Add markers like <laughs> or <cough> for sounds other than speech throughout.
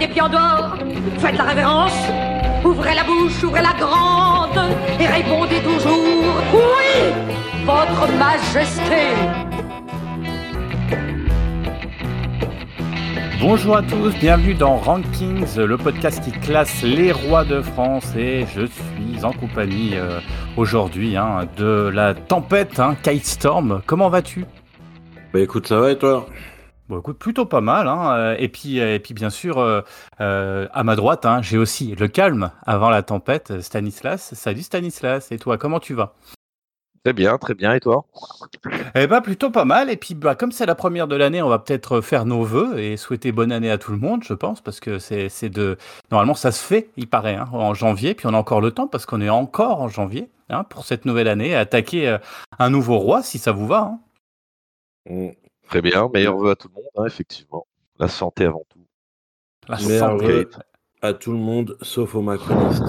des pieds en dehors. Faites la révérence. Ouvrez la bouche, ouvrez la grande et répondez toujours oui, votre majesté. Bonjour à tous, bienvenue dans Rankings, le podcast qui classe les rois de France et je suis en compagnie euh, aujourd'hui hein, de la tempête, hein, Kite Storm. Comment vas-tu? Bah écoute, ça va et toi? Bon, écoute, plutôt pas mal. Hein. euh, Et puis, et puis bien sûr, euh, euh, à ma droite, hein, j'ai aussi le calme avant la tempête, Stanislas. Salut Stanislas, et toi, comment tu vas? Très bien, très bien. Et toi? Eh ben plutôt pas mal. Et puis bah, comme c'est la première de l'année, on va peut-être faire nos vœux et souhaiter bonne année à tout le monde, je pense, parce que c'est c'est de normalement ça se fait, il paraît, hein, en janvier. Puis on a encore le temps parce qu'on est encore en janvier hein, pour cette nouvelle année, attaquer euh, un nouveau roi si ça vous va. Mm, Très bien. Meilleurs vœux à tout le monde, hein, effectivement. La santé avant tout. La santé. à tout le monde, sauf aux macronistes.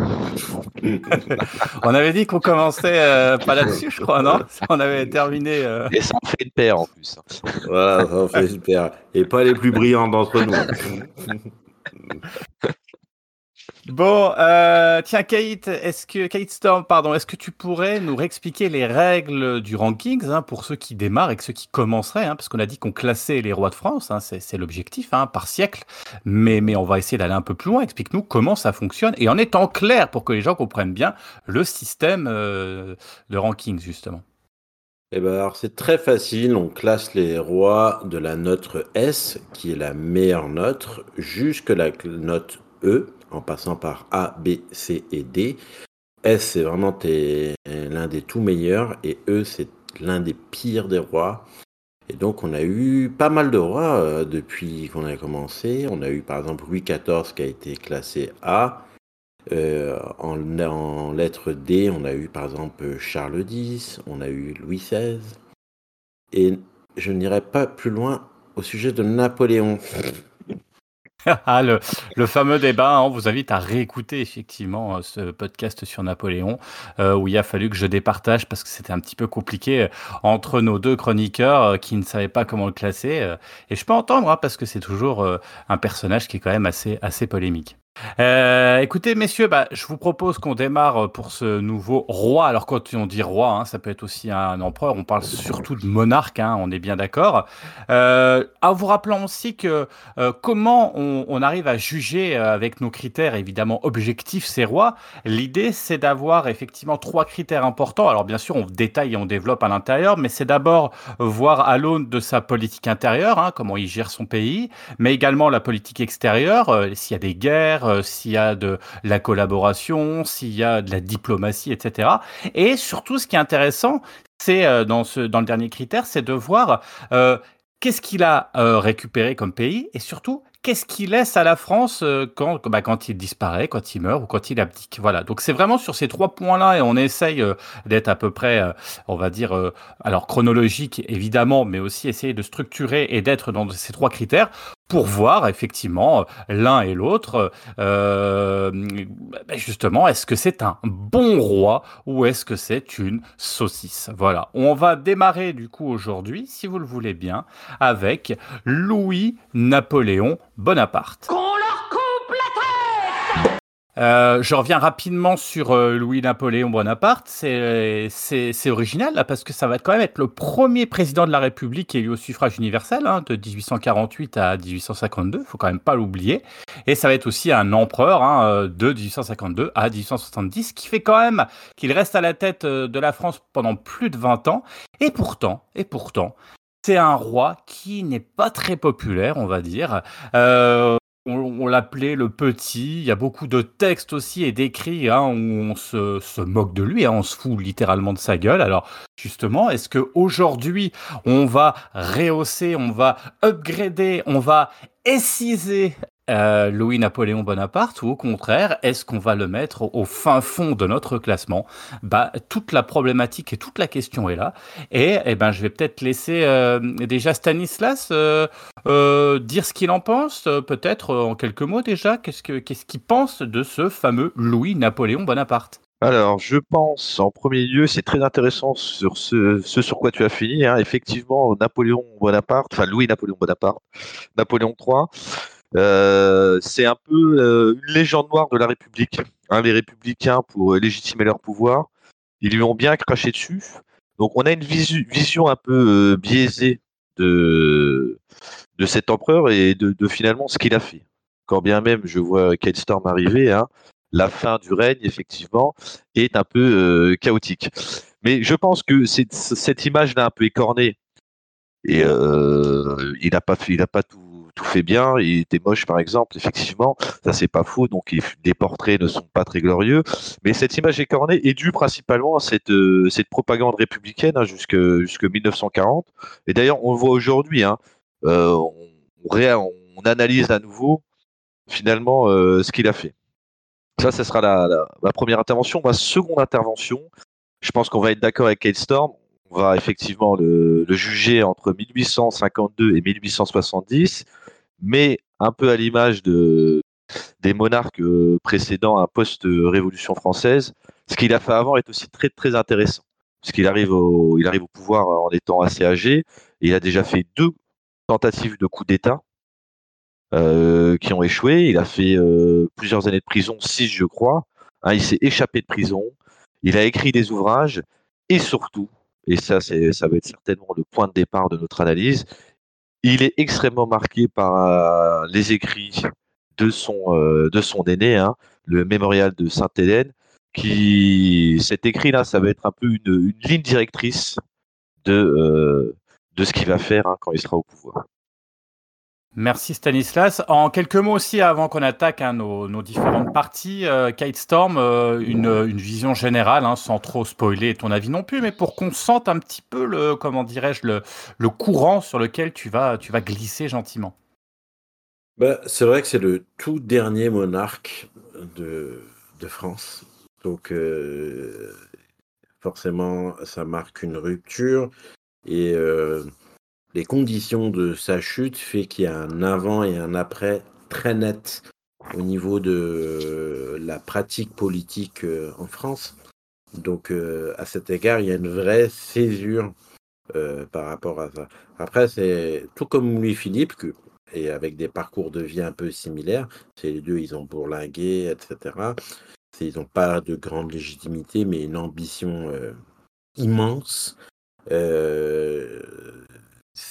<laughs> On avait dit qu'on commençait euh, pas là-dessus, je crois, non? <laughs> On avait terminé. euh, Et ça en fait une paire en plus. hein. voilà, ça en fait super. Et pas les plus brillants d'entre nous. <laughs> Bon, euh, tiens, Kate, est-ce que Kate Storm, pardon, est-ce que tu pourrais nous réexpliquer les règles du rankings hein, pour ceux qui démarrent et que ceux qui commenceraient, hein, parce qu'on a dit qu'on classait les rois de France, hein, c'est l'objectif par siècle, mais mais on va essayer d'aller un peu plus loin. Explique-nous comment ça fonctionne et en étant clair pour que les gens comprennent bien le système euh, de rankings justement. Eh ben alors c'est très facile, on classe les rois de la note S, qui est la meilleure note, jusque la note E, en passant par A, B, C et D. S c'est vraiment l'un des tout meilleurs, et E c'est l'un des pires des rois. Et donc on a eu pas mal de rois euh, depuis qu'on a commencé. On a eu par exemple Louis XIV qui a été classé A. Euh, en, en lettre D, on a eu par exemple Charles X, on a eu Louis XVI. Et je n'irai pas plus loin au sujet de Napoléon. <laughs> <laughs> Ah, le, fameux débat, hein, on vous invite à réécouter effectivement euh, ce podcast sur Napoléon, euh, où il a fallu que je départage parce que c'était un petit peu compliqué euh, entre nos deux chroniqueurs qui ne savaient pas comment le classer. et je peux entendre, hein, parce que c'est toujours un personnage qui est quand même assez, assez polémique. Euh, écoutez, messieurs, bah, je vous propose qu'on démarre euh, pour ce nouveau roi. Alors, quand on dit roi, hein, ça peut être aussi un empereur. On parle surtout de monarque, hein, on est bien d'accord. Euh, en vous rappelant aussi que comment on, arrive à juger avec nos critères évidemment objectifs ces rois? L'idée, c'est d'avoir effectivement trois critères importants. Alors, bien sûr, on détaille et on développe à l'intérieur, mais c'est d'abord voir à l'aune de sa politique intérieure, hein, comment il gère son pays, mais également la politique extérieure, s'il y a des guerres, euh, s'il y a de la collaboration, s'il y a de la diplomatie, etc. Et surtout, ce qui est intéressant, c'est euh, dans, le dernier critère, c'est de voir euh, qu'est-ce qu'il a récupéré comme pays et surtout qu'est-ce qu'il laisse à la France quand, bah, quand il disparaît, quand il meurt ou quand il abdique. Voilà. Donc c'est vraiment sur ces trois points-là et on essaye d'être à peu près, on va dire, alors chronologique évidemment, mais aussi essayer de structurer et d'être dans ces trois critères pour voir effectivement l'un et l'autre, euh, bah, justement, est-ce que c'est un bon roi ou est-ce que c'est une saucisse? Voilà, on va démarrer du coup aujourd'hui, si vous le voulez bien, avec Louis-Napoléon Bonaparte leur coupe la tête Euh, je reviens rapidement sur euh, Louis-Napoléon Bonaparte. C'est original là, parce que ça va quand même être le premier président de la République élu au suffrage universel hein, de 1848 à 1852. faut quand même pas l'oublier. Et ça va être aussi un empereur hein, de 1852 à 1870, ce qui fait quand même qu'il reste à la tête euh, de la France pendant plus de 20 ans. Et pourtant, et pourtant, c'est un roi qui n'est pas très populaire, on va dire. On, l'appelait le petit. Il y a beaucoup de textes aussi et d'écrits hein, où on se, se moque de lui, hein, on se fout littéralement de sa gueule. Alors justement, est-ce que aujourd'hui on va rehausser, on va upgrader, on va exciser euh, Louis-Napoléon Bonaparte ou au contraire, est-ce qu'on va le mettre au, fin fond de notre classement? Bah, toute la problématique et toute la question est là. Et eh ben, je vais peut-être laisser euh, déjà Stanislas euh, dire ce qu'il en pense, peut-être en quelques mots déjà. Qu'est-ce que qu'est-ce qu'il pense de ce fameux Louis-Napoléon Bonaparte? Alors, je pense en premier lieu, c'est très intéressant sur ce, sur quoi tu as fini. hein. Effectivement, Napoléon Bonaparte, enfin Louis-Napoléon Bonaparte, Napoléon III, Euh, c'est un peu euh, une légende noire de la République. Hein, les républicains, pour légitimer leur pouvoir, ils lui ont bien craché dessus. Donc on a une vision un peu biaisée de, de cet empereur et de, finalement ce qu'il a fait. Quand bien même je vois Kate Storm arriver, hein, la fin du règne, effectivement, est un peu chaotique. Mais je pense que cette image-là un peu écornée, et euh, il n'a pas pas tout, tout, fait bien. Il était moche, par exemple. Effectivement, ça c'est pas faux. Donc les portraits ne sont pas très glorieux. Mais cette image écornée est due principalement à cette, euh, cette propagande républicaine hein, jusque, jusque 1940. Et d'ailleurs, on le voit aujourd'hui. Hein, euh, on, on, analyse à nouveau finalement euh, ce qu'il a fait. Ça, ce sera la, la, première intervention. Ma seconde intervention, je pense qu'on va être d'accord avec Kate Storm. On va effectivement le, juger entre 1852 et 1870, mais un peu à l'image de, des monarques euh, précédents à post-révolution française. Ce qu'il a fait avant est aussi très très intéressant, parce qu'il arrive au, il arrive au pouvoir en étant assez âgé. Il a déjà fait deux tentatives de coup d'État euh, qui ont échoué. Il a fait euh, plusieurs années de prison, six je crois. Hein, il s'est échappé de prison. Il a écrit des ouvrages et surtout, et ça, ça va être certainement le point de départ de notre analyse, il est extrêmement marqué par euh, les écrits de son, euh, aîné, hein, le mémorial de Sainte-Hélène, qui, cet écrit-là, ça va être un peu une, ligne directrice de, euh, de ce qu'il va faire hein, quand il sera au pouvoir. Merci Stanislas. En quelques mots aussi, avant qu'on attaque hein, nos, différentes parties, euh, Kite Storm, euh, une, vision générale, hein, sans trop spoiler ton avis non plus, mais pour qu'on sente un petit peu le, comment dirais-je, le, courant sur lequel tu vas, tu vas glisser gentiment. Bah, c'est vrai que c'est le tout dernier monarque de, France. Donc, euh, forcément, ça marque une rupture. Et les conditions de sa chute fait qu'il y a un avant et un après très net au niveau de la pratique politique euh, en France. Donc euh, à cet égard, il y a une vraie césure euh, par rapport à ça. Après, c'est tout comme Louis-Philippe, et avec des parcours de vie un peu similaires, c'est les deux, ils ont bourlingué, etc. Ils n'ont pas de grande légitimité, mais une ambition immense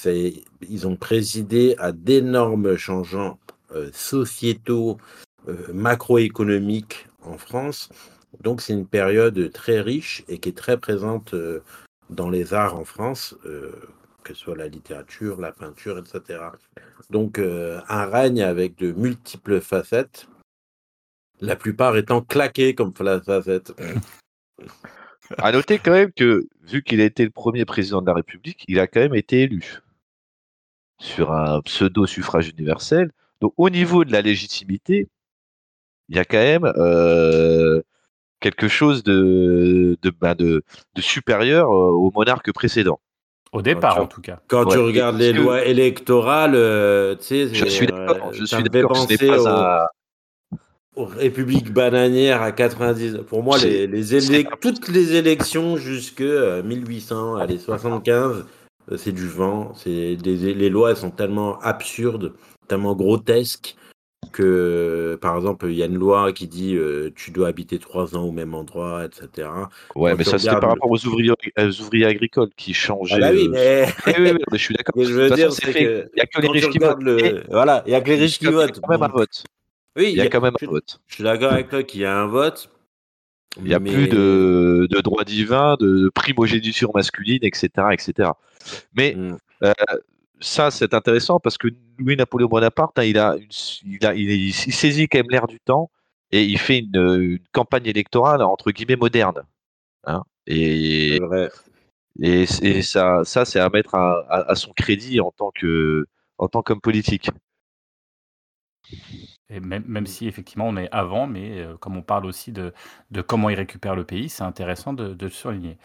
ils ont présidé à d'énormes changements euh, sociétaux, euh, macroéconomiques en France. Donc c'est une période très riche et qui est très présente euh, dans les arts en France, que ce soit la littérature, la peinture, etc. Donc un règne avec de multiples facettes, la plupart étant claquées comme facettes. <laughs> À noter quand même que, vu qu'il a été le premier président de la République, il a quand même été élu sur un pseudo-suffrage universel. Donc, au niveau de la légitimité, il y a quand même euh, quelque chose de, de, ben de, supérieur euh, au monarque précédent. Au départ, en tout cas. Quand tu regardes les lois électorales, euh, tu sais, je suis d'accord. Je suis d'accord. Ce n'est pas un République bananière à 90. Pour moi, les, les toutes les élections jusque 1800, euh, allez, 75, euh, c'est du vent. C'est les lois sont tellement absurdes, tellement grotesques que, par exemple, il y a une loi qui dit euh, tu dois habiter trois ans au même endroit, etc. Ouais, mais ça c'est par rapport aux ouvriers, ouvriers agricoles qui changent. Ah bah oui, mais... <laughs> oui, je suis d'accord. <laughs> je veux dire, c'est que il y a que les riches qui votent. Voilà, il y a que les riches qui votent. Quand même un vote. Oui, il y a, quand même un vote. Je suis d'accord avec toi qu'il y a un vote. Il n'y a plus de, de droit divin, de primogéniture masculine, etc. etc. Mais mm. euh, ça, c'est intéressant parce que Louis-Napoléon Bonaparte, hein, il, a il, saisit quand même l'air du temps et il fait une, campagne électorale entre guillemets moderne. Hein. et, et, ça, ça c'est à mettre à, à, son crédit en tant que en tant qu'homme politique même, si effectivement on est avant, mais euh, comme on parle aussi de, comment il récupère le pays, c'est intéressant de, le souligner.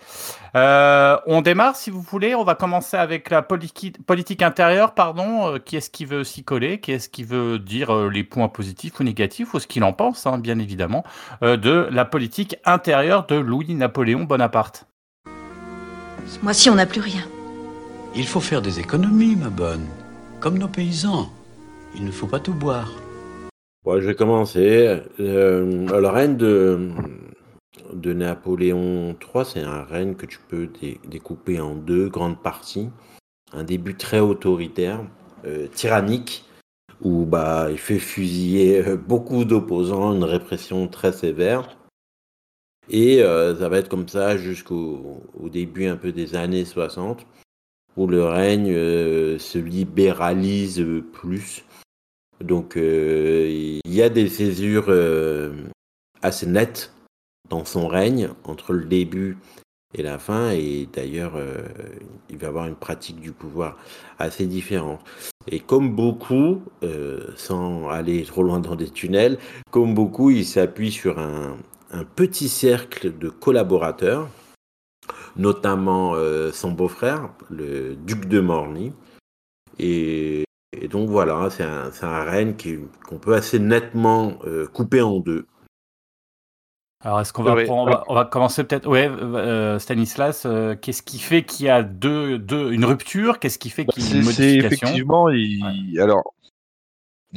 Euh, on démarre si vous voulez. On va commencer avec la politique intérieure, pardon. Euh, qui est-ce qui veut s'y coller? Qui est-ce qui veut dire les points positifs ou négatifs? Ou ce qu'il en pense, hein, bien évidemment, de la politique intérieure de Louis-Napoléon Bonaparte Ce mois-ci, on n'a plus rien. Il faut faire des économies, ma bonne, comme nos paysans. il ne faut pas tout boire. Je vais commencer. Euh, le règne de, Napoléon III, c'est un règne que tu peux dé- découper en deux grandes parties. Un début très autoritaire, euh, tyrannique, où bah, il fait fusiller euh, beaucoup d'opposants, une répression très sévère. Et ça va être comme ça jusqu'au au début un peu des années 60, où le règne se libéralise plus. Donc euh, il y a des césures euh, assez nettes dans son règne entre le début et la fin, et d'ailleurs euh, il va avoir une pratique du pouvoir assez différente. Et comme beaucoup, sans aller trop loin dans des tunnels, comme beaucoup, il s'appuie sur un, petit cercle de collaborateurs, notamment son beau-frère, le duc de Morny. Et, et donc voilà, c'est un, c'est un règne qui- qu'on peut assez nettement euh, couper en deux. Alors, est-ce qu'on va, Oui. on va, on va commencer peut-être. Ouais, euh, Stanislas, euh, qu'est-ce qui fait qu'il y a deux, deux, une rupture? Qu'est-ce qui fait Bah, qu'il y a une modification? effectivement, il- alors,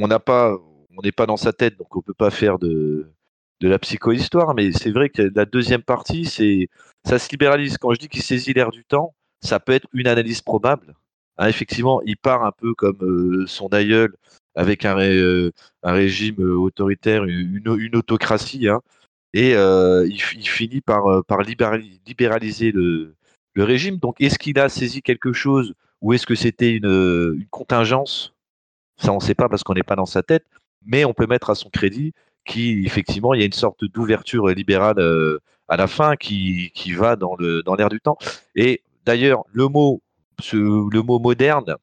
on n'a pas, on n'est pas dans sa tête, donc on peut pas faire de, de la psychohistoire, mais c'est vrai que la deuxième partie, c'est, ça se libéralise. Quand je dis qu'il saisit l'air du temps, ça peut être une analyse probable. Hein, effectivement, il part un peu comme euh, son aïeul, avec un, euh, un régime euh, autoritaire, une, une autocratie, hein, et il, fi- il finit par, par libérali- libéraliser le, le régime. Donc, est-ce qu'il a saisi quelque chose ou est-ce que c'était une, une contingence? Ça, on ne sait pas parce qu'on n'est pas dans sa tête, mais on peut mettre à son crédit qu'effectivement, il y a une sorte d'ouverture libérale à la fin qui, qui va dans le dans l'air du temps. Et d'ailleurs, le mot, le mot moderne,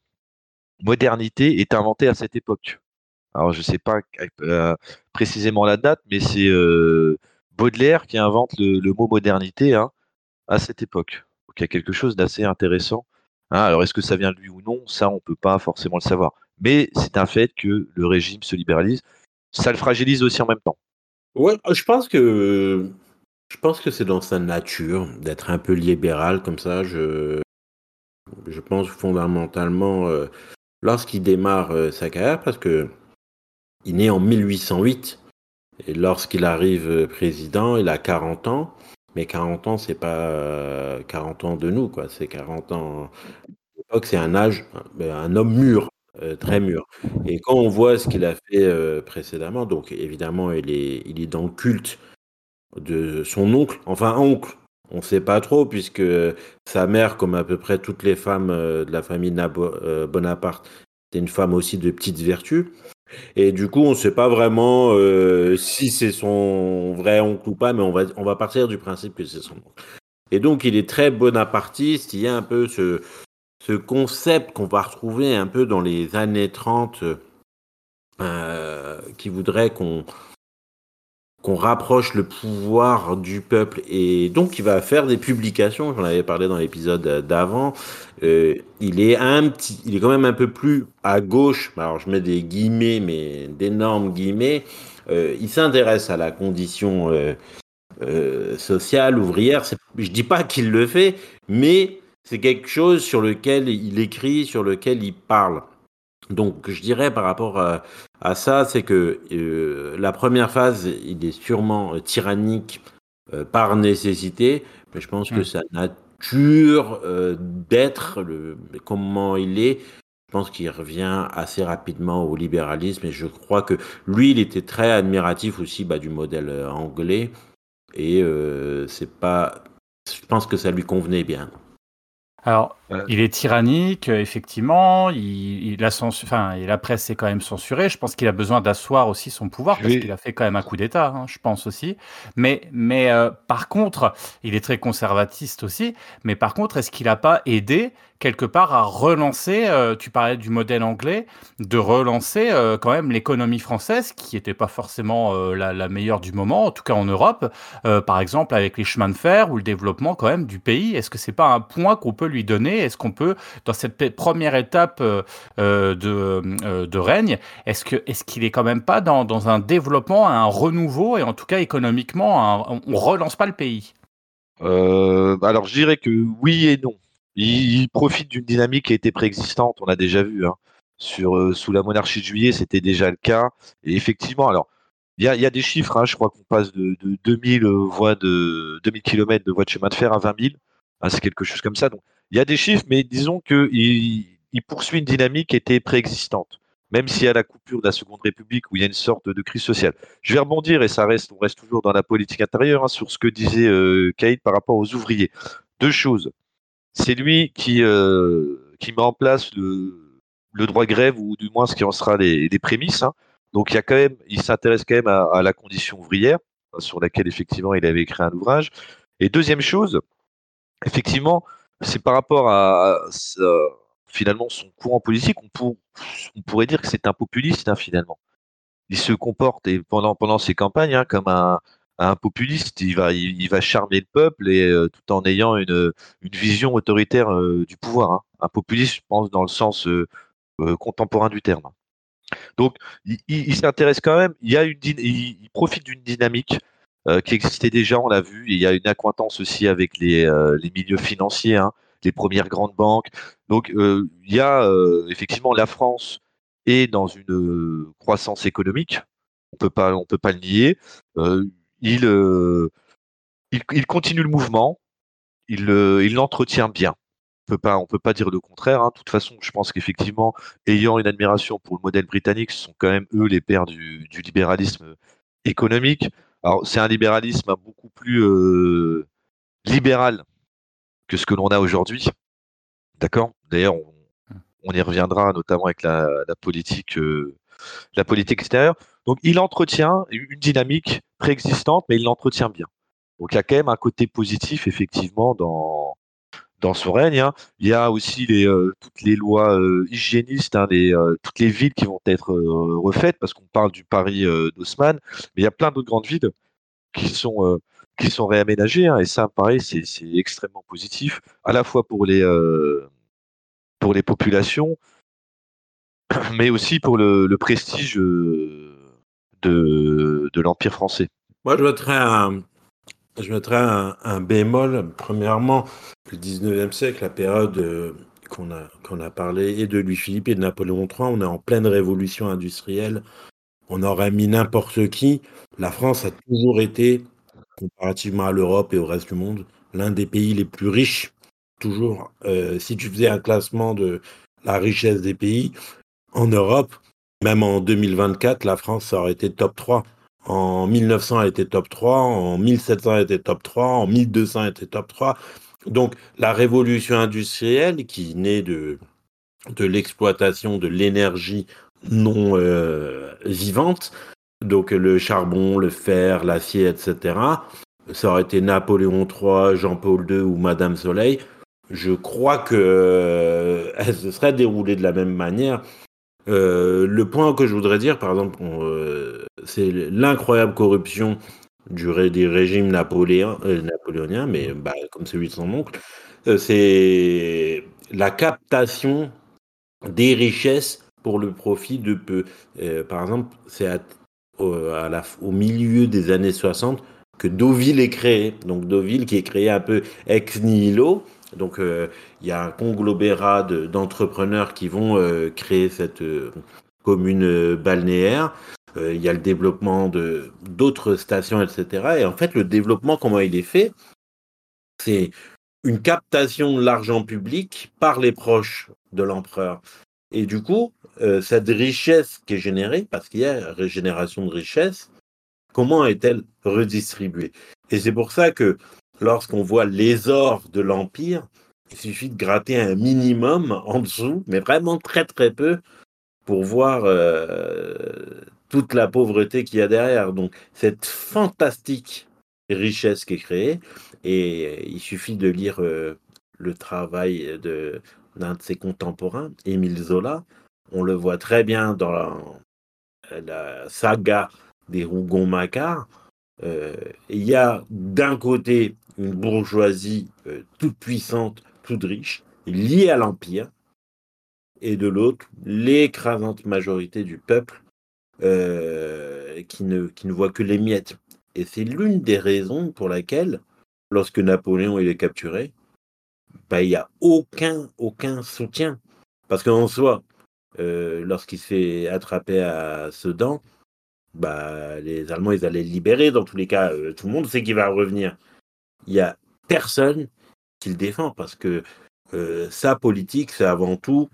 modernité, est inventé à cette époque. Alors, je ne sais pas euh, précisément la date, mais c'est euh, Baudelaire qui invente le, mot modernité hein, à cette époque. Donc, il y a quelque chose d'assez intéressant. Hein, alors, est-ce que ça vient de lui ou non? Ça, on ne peut pas forcément le savoir. Mais c'est un fait que le régime se libéralise. Ça le fragilise aussi en même temps. Ouais, je pense que je pense que c'est dans sa nature d'être un peu libéral comme ça. Je pense fondamentalement euh, lorsqu'il démarre euh, sa carrière parce que il en 1808 et lorsqu'il arrive euh, président, il a 40 ans. Mais 40 ans, c'est pas euh, 40 ans de nous, quoi. C'est 40 ans. L'époque, c'est un âge, un homme mûr, très mûr. Et quand on voit ce qu'il a fait précédemment, donc évidemment, il est, il est dans le culte de son oncle, enfin oncle, on ne sait pas trop, puisque sa mère, comme à peu près toutes les femmes euh, de la famille euh, Bonaparte, était une femme aussi de petites vertus. Et du coup, on ne sait pas vraiment euh, si c'est son vrai oncle ou pas, mais on va, partir du principe que c'est son oncle. Et donc, il est très bonapartiste. Il y a un peu ce, ce concept qu'on va retrouver un peu dans les années 30 euh, qui voudrait qu'on qu'on rapproche le pouvoir du peuple. Et donc il va faire des publications j'en avais parlé dans l'épisode d'avant. Euh, il est un petit il est quand même un peu plus à gauche. Alors je mets des guillemets mais d'énormes guillemets. Euh, il s'intéresse à la condition euh, sociale ouvrière. Je dis pas qu'il le fait mais c'est quelque chose sur lequel il écrit sur lequel il parle donc je dirais par rapport à, à ça, c'est que euh, la première phase, il est sûrement euh, tyrannique euh, par nécessité, mais je pense que sa nature euh, d'être, comment il est, je pense qu'il revient assez rapidement au libéralisme et je crois que lui, il était très admiratif aussi bah, du modèle anglais et c'est pas, je pense que ça lui convenait bien. Alors. Il est tyrannique, euh, effectivement. Il, il a censu- enfin, et la presse est quand même censurée. Je pense qu'il a besoin d'asseoir aussi son pouvoir parce qu'il a fait quand même un coup d'État, hein, je pense aussi. Mais, mais euh, par contre, il est très conservatiste aussi. Mais par contre, est-ce qu'il n'a pas aidé quelque part à relancer, euh, tu parlais du modèle anglais, de relancer euh, quand même l'économie française qui n'était pas forcément euh, la, la meilleure du moment, en tout cas en Europe, euh, par exemple avec les chemins de fer ou le développement quand même du pays? Est-ce que c'est pas un point qu'on peut lui donner Est-ce qu'on peut, dans cette première étape euh, euh, de, euh, de règne, est-ce qu'il est quand même pas dans, un développement, un renouveau et en tout cas économiquement, un- on, relance pas le pays? Euh, alors, je dirais que oui et non. Il, profite d'une dynamique qui a été préexistante, on l'a déjà vu. hein. Sur, sous la monarchie de juillet, c'était déjà le cas. Et effectivement, alors, il y a, a, des chiffres, hein, je crois qu'on passe de, de 2000 voies de 2000 km de voies de chemin de fer à 20 000. Hein, c'est quelque chose comme ça. Donc, il y a des chiffres, mais disons qu'il il poursuit une dynamique qui était préexistante, même s'il y a la coupure de la Seconde République où il y a une sorte de crise sociale. Je vais rebondir, et ça reste, on reste toujours dans la politique intérieure, hein, sur ce que disait euh, Kaïd par rapport aux ouvriers. Deux choses. C'est lui qui, euh, met en place le, droit grève, ou du moins ce qui en sera les, prémices. Hein. Donc il y a quand même, il s'intéresse quand même à, à, la condition ouvrière, sur laquelle effectivement il avait écrit un ouvrage. Et deuxième chose, effectivement, c'est par rapport à, à, finalement son courant politique. On, pour, on pourrait dire que c'est un populiste hein, finalement. Il se comporte et pendant pendant ses campagnes hein, comme un, un populiste. Il va il, va charmer le peuple et euh, tout en ayant une, une vision autoritaire euh, du pouvoir. Hein. Un populiste, je pense, dans le sens euh, euh, contemporain du terme. Donc, il, il s'intéresse quand même. Il y a une, il, profite d'une dynamique euh, qui existait déjà, on l'a vu. Il y a une acquaintance aussi avec les, euh, les milieux financiers, hein, les premières grandes banques. Donc, euh, il y a effectivement la France est dans une croissance économique. On peut pas, on peut pas le nier. il, il, continue le mouvement. Il, il l'entretient bien peut pas, on peut pas dire le contraire. Hein. De toute façon, je pense qu'effectivement, ayant une admiration pour le modèle britannique, ce sont quand même eux les pères du, du libéralisme économique. Alors, c'est un libéralisme beaucoup plus euh, libéral que ce que l'on a aujourd'hui. D'accord? D'ailleurs, on, y reviendra notamment avec la, la politique, euh, la politique extérieure. Donc, il entretient une dynamique préexistante, mais il l'entretient bien. Donc, il y a quand même un côté positif, effectivement, dans, dans son règne. Hein. Il y a aussi euh, toutes les lois euh, hygiénistes, hein, euh, toutes les villes qui vont être refaites, parce qu'on parle du Paris d'Haussmann, mais il y a plein d'autres grandes villes qui sont, qui sont réaménagées, hein, et ça, pareil, c'est extrêmement positif, à la fois pour les, pour les populations, <clears throat> mais aussi pour le, prestige de, l'Empire français. Moi, je voudrais un, je mettrais un, bémol. Premièrement, le 19e siècle, la période euh, qu'on a, a parlé, et de Louis-Philippe et de Napoléon III, on est en pleine révolution industrielle. On aurait mis n'importe qui. La France a toujours été, comparativement à l'Europe et au reste du monde, l'un des pays les plus riches. Toujours. Euh, si tu faisais un classement de la richesse des pays, en Europe, même en 2024, la France aurait été top 3. En 1900, elle était top 3, en 1700, elle était top 3, en 1200, elle était top 3. Donc, la révolution industrielle qui naît de, de l'exploitation de l'énergie non euh, vivante, donc le charbon, le fer, l'acier, etc., ça aurait été Napoléon III, Jean-Paul II ou Madame Soleil, je crois que euh, <laughs> se serait déroulée de la même manière. Euh, le point que je voudrais dire, par exemple, euh, c'est l'incroyable corruption du ré, des régimes euh, napoléoniens, mais bah, comme celui de son oncle, c'est la captation des richesses pour le profit de peu. Par exemple, c'est au milieu des années 60 que Deauville est créé. Donc Deauville qui est créé un peu ex nihilo. Donc euh, il y a un conglomérat d'entrepreneurs qui vont euh, créer cette commune balnéaire. Euh, il y a le développement de d'autres stations, etc. Et en fait, le développement, comment il est fait? C'est une captation de l'argent public par les proches de l'empereur. Et du coup, euh, cette richesse qui est générée, parce qu'il y a régénération de richesse, comment est-elle redistribuée? Et c'est pour ça que lorsqu'on voit les ors de l'Empire, il suffit de gratter un minimum en dessous, mais vraiment très très peu, pour voir euh, toute la pauvreté qu'il y a derrière. Donc, cette fantastique richesse qui est créée, et il suffit de lire euh, le travail de d'un de ses contemporains, Émile Zola. On le voit très bien dans la, saga des Rougon-Macquart. Euh, il y a d'un côté une bourgeoisie euh, toute puissante, toute riche, liée à l'Empire, et de l'autre, l'écrasante majorité du peuple euh, qui, ne, voit que les miettes. Et c'est l'une des raisons pour laquelle, lorsque Napoléon est capturé, bah, il n'y a aucun, soutien. Parce qu'en soi, euh, lorsqu'il se fait attraper à Sedan, bah, les Allemands, ils allaient le libérer. Dans tous les cas, tout le monde sait qu'il va revenir. Il y a personne qui le défend parce que euh, sa politique, c'est avant tout,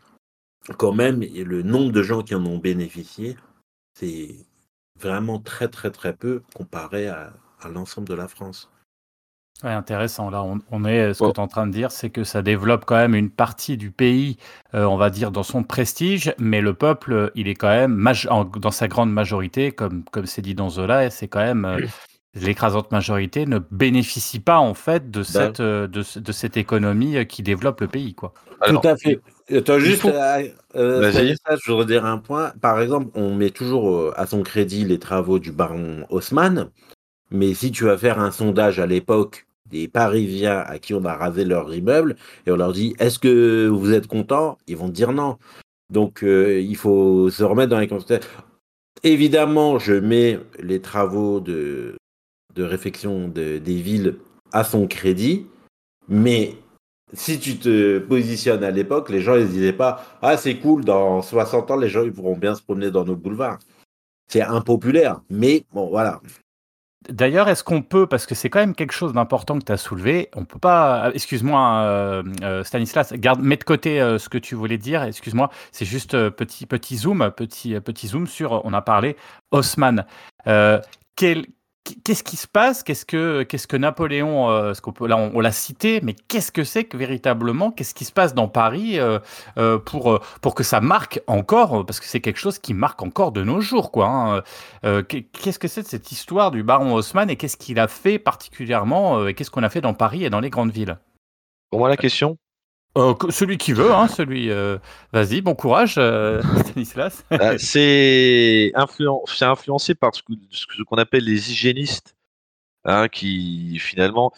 quand même, et le nombre de gens qui en ont bénéficié, c'est vraiment très, très, très peu comparé à, à l'ensemble de la France. Ouais, intéressant. Là, on, on est. Ce que tu es en train de dire, c'est que ça développe quand même une partie du pays, euh, on va dire, dans son prestige, mais le peuple, il est quand même, en- dans sa grande majorité, comme comme c'est dit dans Zola, c'est quand même euh, <clears throat> l'écrasante majorité ne bénéficie pas en fait de cette euh, de, ce- de cette économie euh, qui développe le pays, quoi. Alors, Tout à fait. Attends, il juste, faut- euh, euh. Stanislas, je voudrais dire un point. Par exemple, on met toujours à son crédit les travaux du baron Haussmann, mais si tu vas faire un sondage à l'époque des Parisiens à qui on a rasé leur immeuble et on leur dit est-ce que vous êtes contents Ils vont te dire non. Donc euh, il faut se remettre dans les contextes. Évidemment, je mets les travaux de, de réfection de- des villes à son crédit, mais si tu te positionnes à l'époque, les gens se disaient pas ah c'est cool dans 60 ans les gens ils pourront bien se promener dans nos boulevards. C'est impopulaire, mais bon voilà. D'ailleurs, est-ce qu'on peut, parce que c'est quand même quelque chose d'important que tu as soulevé, on peut pas, euh, excuse-moi euh, euh, Stanislas, garde, mets de côté ce que tu voulais dire, excuse-moi, c'est juste petit, petit zoom, petit, petit zoom sur, on a parlé Haussmann. Quel- Qu'est-ce qui se passe? Qu'est-ce que qu'est-ce que Napoléon euh, ce qu'on peut, Là, on, on l'a cité, mais qu'est-ce que c'est que véritablement? Qu'est-ce qui se passe dans Paris euh, euh, pour pour que ça marque encore Parce que c'est quelque chose qui marque encore de nos jours, quoi. hein. Euh, qu'est- qu'est-ce que c'est de cette histoire du baron Haussmann et qu'est-ce qu'il a fait particulièrement euh, et qu'est-ce qu'on a fait dans Paris et dans les grandes villes? Pour moi, la question Euh, Celui qui veut, hein, celui. euh, Vas-y, bon courage, euh, <laughs> Stanislas. Euh, c'est influen- c'est influencé par ce qu'on appelle les hygiénistes, hein, qui finalement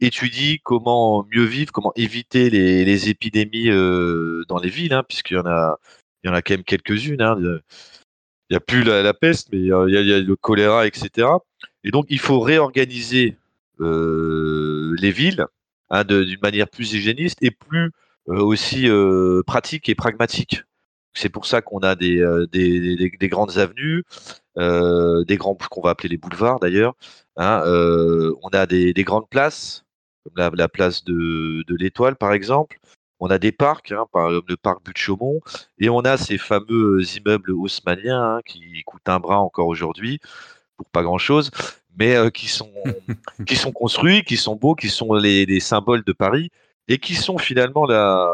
étudient comment mieux vivre, comment éviter les, les épidémies dans les villes, hein, puisqu'il y en a, il y en a quand même quelques-unes. hein. Il n'y a plus la, la peste, mais il y a, il y le choléra, etc. Et donc, il faut réorganiser les villes hein, d'une manière plus hygiéniste et plus euh, aussi euh, pratique et pragmatique. C'est pour ça qu'on a des, euh, des, des- des grandes avenues, des grands qu'on va appeler les boulevards d'ailleurs. hein, on a des, des grandes places, comme la, la place de, de l'Étoile par exemple. On a des parcs, hein, par exemple le parc Butte Chaumont, et on a ces fameux immeubles haussmanniens qui coûtent un bras encore aujourd'hui pour pas grand chose, mais euh, qui sont <laughs> qui sont construits, qui sont beaux, qui sont les, les symboles de Paris et qui sont finalement la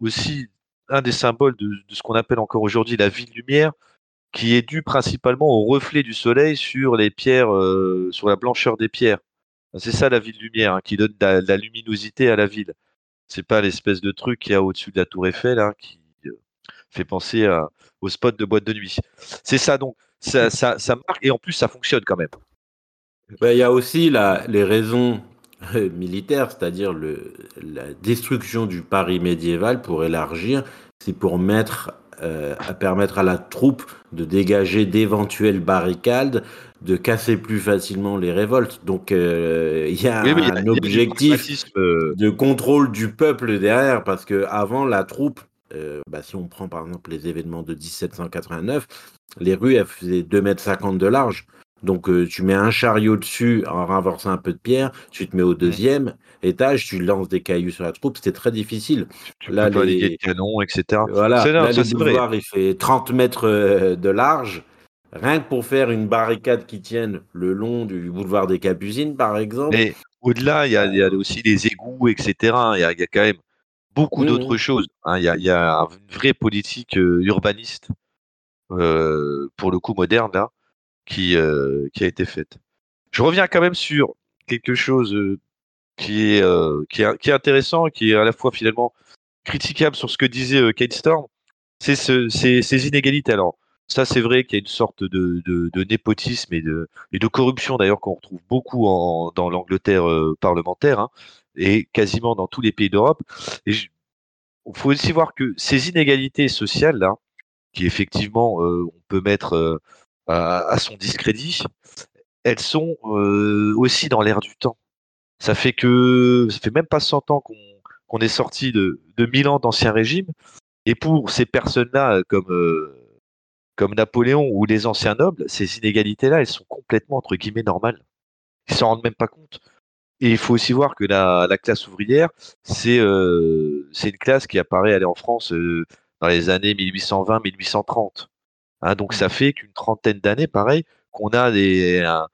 aussi un des symboles de, de ce qu'on appelle encore aujourd'hui la ville lumière, qui est due principalement au reflet du soleil sur les pierres, euh, sur la blancheur des pierres. C'est ça la ville lumière, hein, qui donne de la, de la luminosité à la ville. C'est pas l'espèce de truc qu'il y a au-dessus de la tour Eiffel hein, qui euh, fait penser à- au spot de boîte de nuit. C'est ça donc, ça, ça, ça marque et en plus ça fonctionne quand même. Ben, Il y a aussi la, les raisons euh, militaires, c'est-à-dire la destruction du Paris médiéval pour élargir, c'est pour mettre, euh, à permettre à la troupe de dégager d'éventuelles barricades, de casser plus facilement les révoltes. Donc euh, il y a Oui, un y a objectif de contrôle du peuple derrière, parce que avant la troupe, euh, bah, si on prend par exemple les événements de 1789, les rues elles faisaient 2 mètres 50 de large. Donc euh, tu mets un chariot dessus en renversant un peu de pierre, tu te mets au deuxième étage, tu lances des cailloux sur la troupe, c'était très difficile. tu Là, peux les- liguer de canon, etc. Voilà, là ça, le vrai. boulevard il fait 30 mètres euh, de large. Rien que pour faire une barricade qui tienne le long du boulevard des Capucines, par exemple. Mais au-delà, il y a, y a aussi les égouts, etc. Il y a, il y a quand même beaucoup Mhm. d'autres choses. hein. Il y, a, il y a une vraie politique euh, urbaniste, euh, pour le coup moderne, là, qui, euh, qui a été faite. Je reviens quand même sur quelque chose euh, qui, est, euh, qui, est, qui est intéressant, qui est à la fois finalement critiquable sur ce que disait Kate Storm, c'est ce, ces, inégalités. Alors, ça, c'est vrai qu'il y a une sorte de, de, népotisme et de, et de corruption, d'ailleurs, qu'on retrouve beaucoup en, dans l'Angleterre parlementaire, hein, et quasiment dans tous les pays d'Europe. Il faut aussi voir que ces inégalités sociales-là, qui effectivement, on peut mettre à, son discrédit, elles sont aussi dans l'air du temps. Ça fait que ça fait même pas 100 ans qu'on est sorti de, de 1000 ans d'ancien régime, Et pour ces personnes-là, euh, comme, euh, comme Napoléon ou les anciens nobles, ces inégalités-là, elles sont complètement, entre guillemets, normales. Ils s'en rendent même pas compte. Et il faut aussi voir que la, la classe ouvrière, c'est euh, c'est une classe qui apparaît allez, en France dans les années 1820-1830. Hein, donc ça fait qu'une trentaine d'années, pareil, qu'on a des, un,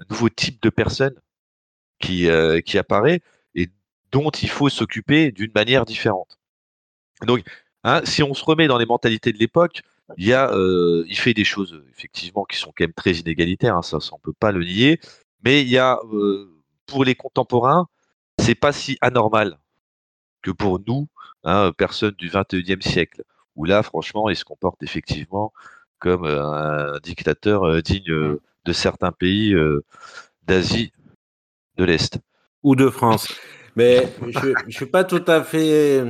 un nouveau type de personne qui, euh, qui apparaît et dont il faut s'occuper d'une manière différente. Donc, hein, si on se remet dans les mentalités de l'époque, il y a, euh, il fait des choses effectivement qui sont quand même très inégalitaires, hein, ça, ça on peut pas le nier. Mais il y a, euh, pour les contemporains, c'est pas si anormal que pour nous, personnes du 21e siècle, où là, franchement, il se comporte effectivement comme euh, un dictateur euh, digne euh, de certains pays d'Asie de l'Est. ou de France. Mais je ne suis pas tout à fait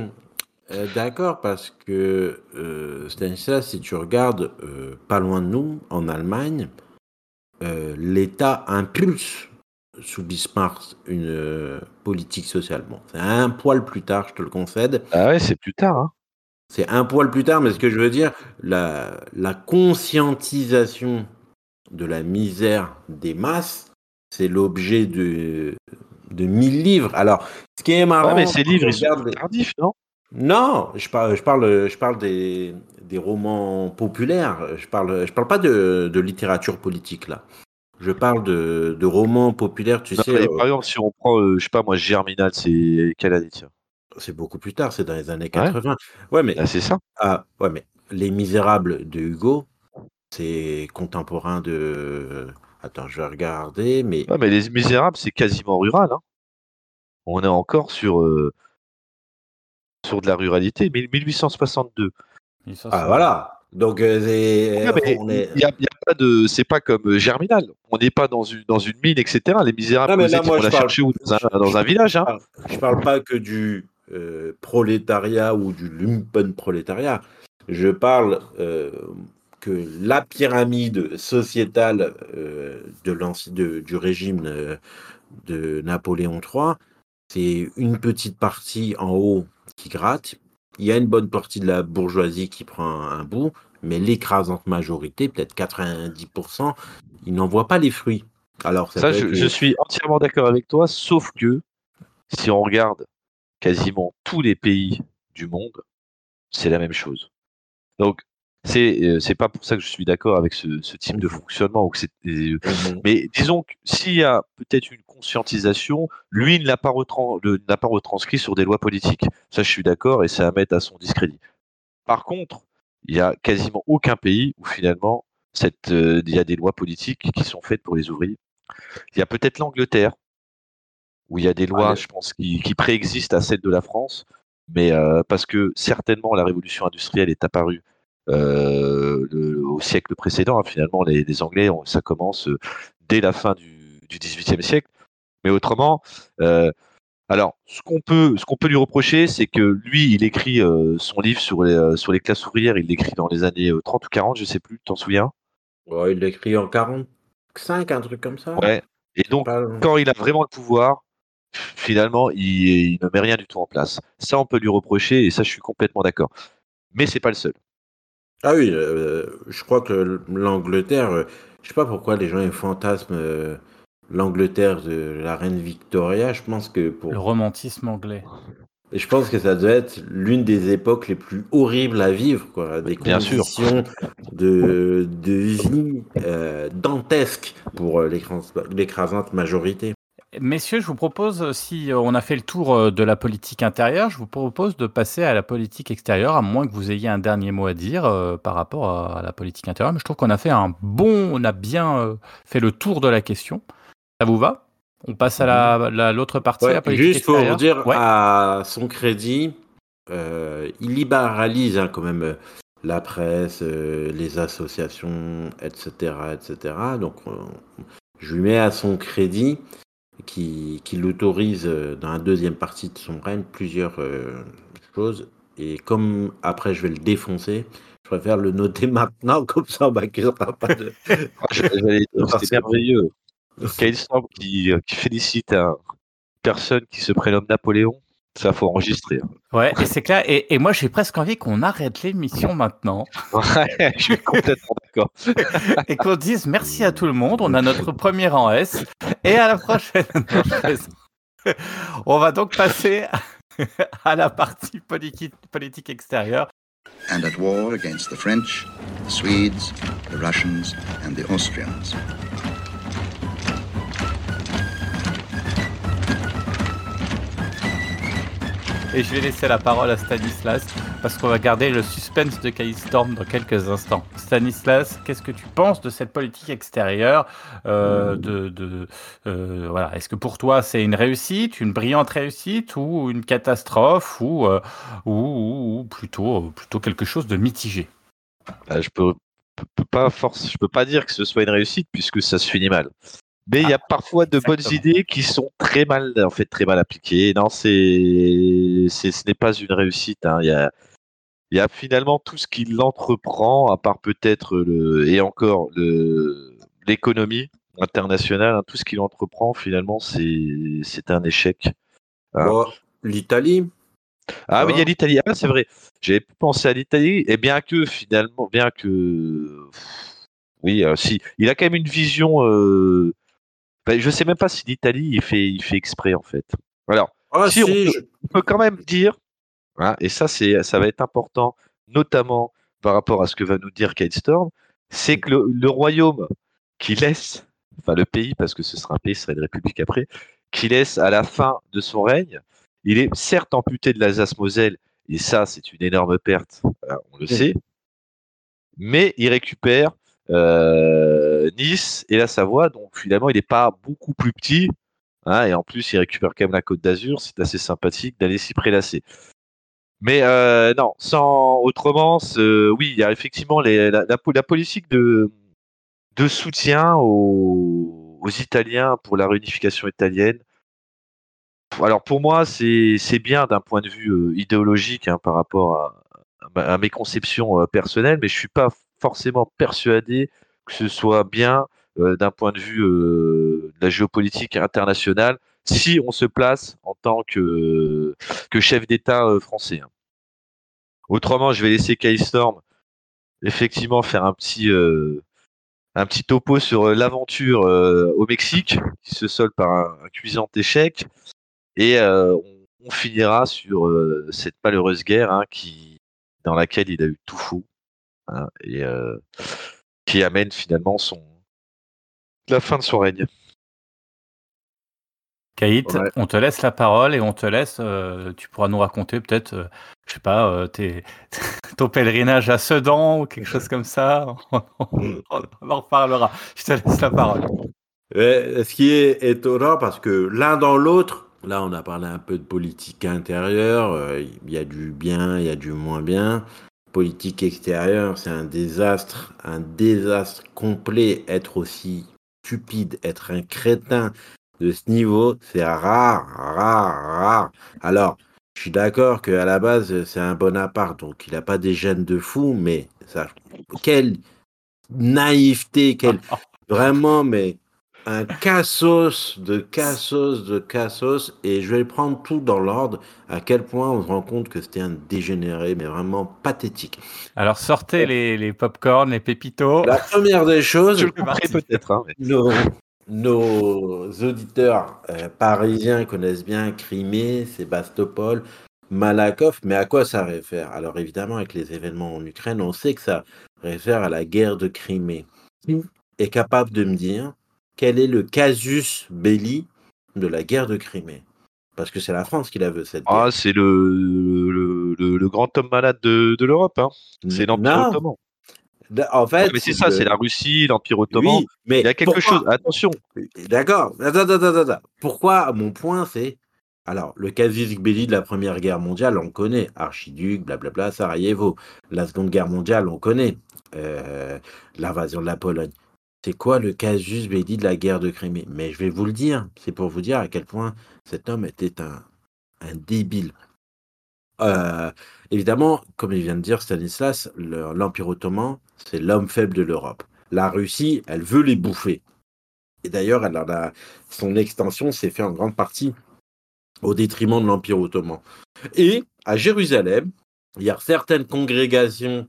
d'accord parce que euh, Stanislas, si tu regardes euh, pas loin de nous, en Allemagne, euh, l'État impulse sous Bismarck une euh, politique sociale. Bon, c'est un poil plus tard, je te le concède. Ah ouais, c'est plus tard. Hein. C'est un poil plus tard, mais ce que je veux dire, la, la conscientisation de la misère des masses, c'est l'objet de, de mille livres. Alors, ce qui est marrant, Ouais, mais ces livres, ils sont tardifs, non? Non, je parle, je parle, je parle des, des romans populaires. Je parle, je parle pas de, de littérature politique là. Je parle de, de romans populaires. Tu Non, sais, mais euh, Par exemple, si on prend, euh, je sais pas moi, Germinal, c'est quelle année tiens? C'est beaucoup plus tard. C'est dans les années 80. Ouais, mais Ah, C'est ça. ah, ouais, mais Les Misérables de Hugo, c'est contemporain de. Attends, je vais regarder, mais Ouais, mais Les Misérables, c'est quasiment rural. Hein. On est encore sur, euh, sur de la ruralité. Mais 1862. ah voilà. Donc euh, c'est- Ouais, mais on est. il y a, il y a pas de, c'est pas comme euh, Germinal. On n'est pas dans une, dans une mine, etc. Les Misérables, Non, mais là, moi, on je l'a parle- cherché où dans un, dans un village. Hein. Je parle pas que du euh, prolétariat ou du lumpenprolétariat. Je parle euh, que la pyramide sociétale euh, de du régime de Napoléon III, c'est une petite partie en haut qui gratte. Il y a une bonne partie de la bourgeoisie qui prend un bout, mais l'écrasante majorité, peut-être 90%, ils n'en voient pas les fruits. Alors, ça, je, être je les- suis entièrement d'accord avec toi, sauf que si on regarde quasiment tous les pays du monde, c'est la même chose. Donc, c'est euh, c'est pas pour ça que je suis d'accord avec ce, ce type de fonctionnement. Ou que c'est, euh, Mhm. mais disons que s'il y a peut-être une conscientisation, lui il n'a pas, retran- n'a pas retranscrit sur des lois politiques. Ça, je suis d'accord et c'est à mettre à son discrédit. Par contre, il y a quasiment aucun pays où finalement cette, euh, il y a des lois politiques qui sont faites pour les ouvriers. Il y a peut-être l'Angleterre, où il y a des lois, je pense, qui, qui préexistent à celles de la France, mais euh, parce que certainement la révolution industrielle est apparue euh, le- au siècle précédent. hein. Finalement, les, les Anglais, on- ça commence euh, dès la fin du, du XVIIIe siècle. Mais autrement, euh, alors, ce qu'on peut, ce qu'on peut lui reprocher, c'est que lui, il écrit son livre sur les, sur les classes ouvrières, il l'écrit dans les années euh, 30 ou 40, je sais plus, tu t'en souviens? Ouais, il l'écrit en 45, un truc comme ça. Ouais. Et donc, quand il a vraiment le pouvoir, finalement, il, il ne met rien du tout en place. Ça, on peut lui reprocher, et ça, je suis complètement d'accord. Mais c'est pas le seul. Ah oui, euh, je crois que l'Angleterre, euh, je sais pas pourquoi les gens ils fantasment euh, l'Angleterre de la reine Victoria. Je pense que pour, Le romantisme anglais. et je pense que ça doit être l'une des époques les plus horribles à vivre, quoi. Des Bien sûr. conditions de, de vie euh, dantesques pour euh, l'écrasante majorité. Messieurs, je vous propose, si euh, on a fait le tour euh, de la politique intérieure, je vous propose de passer à la politique extérieure, à moins que vous ayez un dernier mot à dire euh, par rapport à, à la politique intérieure. Mais je trouve qu'on a fait un bon, on a bien euh, fait le tour de la question. Ça vous va? On passe à la- la- l'autre partie, Ouais, la politique juste pour dire Ouais. à son crédit, euh, il libéralise hein, quand même euh, la presse, euh, les associations, etc., etc. Donc, euh, je lui mets à son crédit qui, qui l'autorise euh, dans la deuxième partie de son règne plusieurs euh, choses. Et comme après je vais le défoncer, je préfère le noter <laughs> maintenant, comme ça on m'accusera pas de. Parce c'est merveilleux. Kyle Storm qui, euh, qui félicite une personne qui se prénomme Napoléon. Ça, faut enregistrer. hein. Ouais, et c'est clair. Et, et moi, j'ai presque envie qu'on arrête l'émission maintenant <laughs> Ouais, je suis complètement d'accord. <laughs> et qu'on dise merci à tout le monde. On a notre premier en S et à la prochaine. <laughs> On va donc passer à la partie politique, politique extérieure. and at war against the French, the Swedes, the Russians, and the Austrians. Et je vais laisser la parole à Stanislas parce qu'on va garder le suspense de Kay Storm dans quelques instants. Stanislas, qu'est-ce que tu penses de cette politique extérieure euh, euh. Est-ce que pour toi c'est une réussite, une brillante réussite ou une catastrophe ou, euh, plutôt, plutôt quelque chose de mitigé? Je peux, peux pas dire que ce soit une réussite puisque ça se finit mal. Mais il y a parfois de bonnes idées qui sont très mal, en fait, très mal appliquées. Non, c'est, c'est, ce n'est pas une réussite. hein. Il y a, il y a finalement tout ce qu'il entreprend, à part peut-être le, et encore le, l'économie internationale, hein, tout ce qu'il entreprend finalement, c'est, c'est un échec. Ah. Bon, L'Italie, Ah, mais il y a Ah. l'Italie. Ah, c'est vrai. J'avais pensé à l'Italie, et bien que finalement, bien que. Oui, euh, si. Il a quand même une vision. Euh... ben, je sais même pas si l'Italie, il fait, il fait exprès, en fait. Alors, ah Si, on si, peut- je- on peut quand même dire, hein, et ça, c'est, ça va être important, notamment par rapport à ce que va nous dire Kate Storm, c'est que le, le royaume qui laisse, enfin le pays, parce que ce sera un pays, ce sera une république après, qui laisse à la fin de son règne, il est certes amputé de l'Alsace-Moselle, et ça, c'est une énorme perte, on le Oui. sait, mais il récupère Nice et la Savoie, donc finalement, il n'est pas beaucoup plus petit, hein, et en plus, il récupère quand même la Côte d'Azur, c'est assez sympathique d'aller s'y prélasser. Mais euh, non, sans autrement, oui, il y a effectivement la, la po- la politique de, soutien aux, Italiens pour la réunification italienne. Alors pour moi, c'est bien d'un point de vue euh, idéologique hein, par rapport à, à mes conceptions euh, personnelles, mais je suis pas forcément persuadé que ce soit bien euh, d'un point de vue euh, de la géopolitique internationale si on se place en tant que, chef d'État euh, français. hein. Autrement, je vais laisser Kay Storm effectivement faire un petit un petit topo sur l'aventure au Mexique qui se solde par un, cuisant échec et on, finira sur cette malheureuse guerre hein, qui dans laquelle il a eu tout faux hein, et euh, qui amène finalement son la fin de son règne. Kaït, Ouais. on te laisse la parole et on te laisse. euh, tu pourras nous raconter peut-être, euh, je sais pas, euh, tes, <laughs> ton pèlerinage à Sedan ou quelque chose comme ça. <laughs> on, en reparlera. Je te laisse la parole. Ce qui est étonnant, parce que l'un dans l'autre, là on a parlé un peu de politique intérieure, euh, il y a du bien, il y a du moins bien. Politique extérieure, c'est un désastre, un désastre complet. Être aussi stupide, être un crétin de ce niveau, c'est rare, rare, rare. Alors, je suis d'accord qu'à la base, c'est un Bonaparte, donc il n'a pas des gènes de fou, mais ça, quelle naïveté, quelle <laughs> vraiment, mais un cassos de cassos de cassos, et je vais prendre tout dans l'ordre, à quel point on se rend compte que c'était un dégénéré, mais vraiment pathétique. Alors sortez les, les popcorn, les pépitos. La première des choses, peut-être. hein, mais- nos, nos auditeurs euh, parisiens connaissent bien Crimée, Sébastopol, Malakoff, mais à quoi ça réfère? Alors évidemment, avec les événements en Ukraine, on sait que ça réfère à la guerre de Crimée. Qui? Est capable de me dire quel est le casus belli de la guerre de Crimée? Parce que c'est la France qui la veut, cette guerre. Ah, c'est le, le, le, le grand homme malade de, de l'Europe. Hein. C'est l'Empire ottoman. En fait, mais c'est ça, c'est la Russie, l'Empire ottoman. Oui, mais Il y a quelque pourquoi- chose. Attention. D'accord. Attends, attends, attends, attends. Pourquoi mon point c'est alors le casus belli de la Première Guerre mondiale, on connaît archiduc, blablabla, Sarajevo. La Seconde Guerre mondiale, on connaît euh, l'invasion de la Pologne. C'est quoi le casus belli de la guerre de Crimée? Mais je vais vous le dire. C'est pour vous dire à quel point cet homme était un, débile. Euh, évidemment, comme il vient de dire Stanislas, le- l'Empire ottoman, c'est l'homme faible de l'Europe. La Russie, elle veut les bouffer. Et d'ailleurs, son extension s'est fait en grande partie au détriment de l'Empire ottoman. Et à Jérusalem, il y a certaines congrégations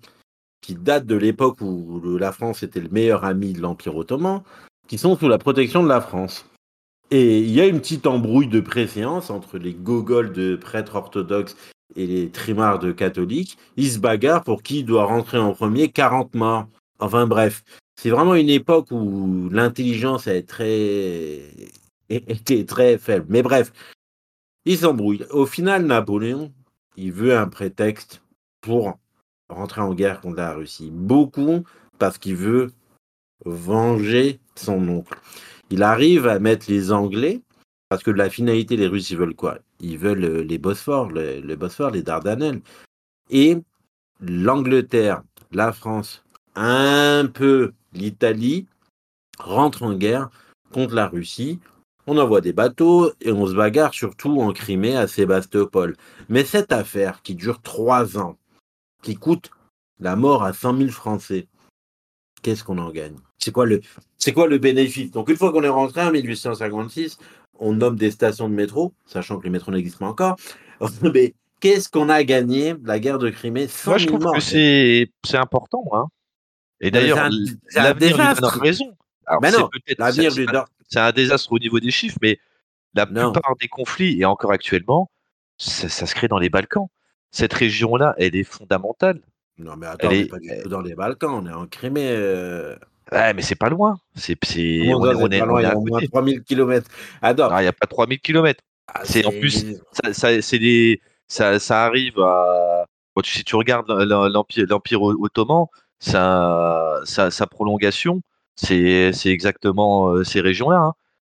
qui datent de l'époque où la France était le meilleur ami de l'Empire ottoman, qui sont sous la protection de la France. Et il y a une petite embrouille de préséance entre les gogoles de prêtres orthodoxes et les trimards de catholiques. Ils se bagarrent pour qui doit rentrer en premier, 40 morts. Enfin bref, c'est vraiment une époque où l'intelligence est très... était très faible. Mais bref, ils s'embrouillent. Au final, Napoléon, il veut un prétexte pour rentrer en guerre contre la Russie. Beaucoup parce qu'il veut venger son oncle. Il arrive à mettre les Anglais, parce que la finalité, les Russes, ils veulent quoi? Ils veulent euh, les Bosphores, les, Dardanelles. Et l'Angleterre, la France, un peu l'Italie, rentrent en guerre contre la Russie. On envoie des bateaux et on se bagarre surtout en Crimée à Sébastopol. Mais cette affaire qui dure trois ans, qui coûte la mort à 100 000 Français, qu'est-ce qu'on en gagne? C'est quoi le c'est quoi le bénéfice? Donc une fois qu'on est rentré en 1856, on nomme des stations de métro, sachant que les métros n'existent pas encore. <laughs> Mais qu'est-ce qu'on a gagné? La guerre de Crimée 100 Moi, je 000 trouve morts. que c'est c'est important. Hein. Et d'ailleurs, l'avenir lui donne raison. Alors, non, L'avenir c'est- lui c'est donne- c'est un désastre au niveau des chiffres, mais la Non. plupart des conflits, et encore actuellement, ça, ça se crée dans les Balkans. Cette région-là, elle est fondamentale. Non mais attends, Elle on est- pas du tout dans les Balkans, on est en Crimée. euh, Ouais, mais c'est pas loin. C'est, on, est, c'est on est- pas loin, il y a au moins côté. 3000 km. Attends. Ah, Il n'y a pas 3000 km. ah, c'est- en plus, Ça, ça, c'est des, ça, ça arrive à. si tu regardes l'Em- l'Empire, l'Empire ottoman, sa, sa, sa prolongation, c'est, c'est exactement euh, ces régions-là. hein.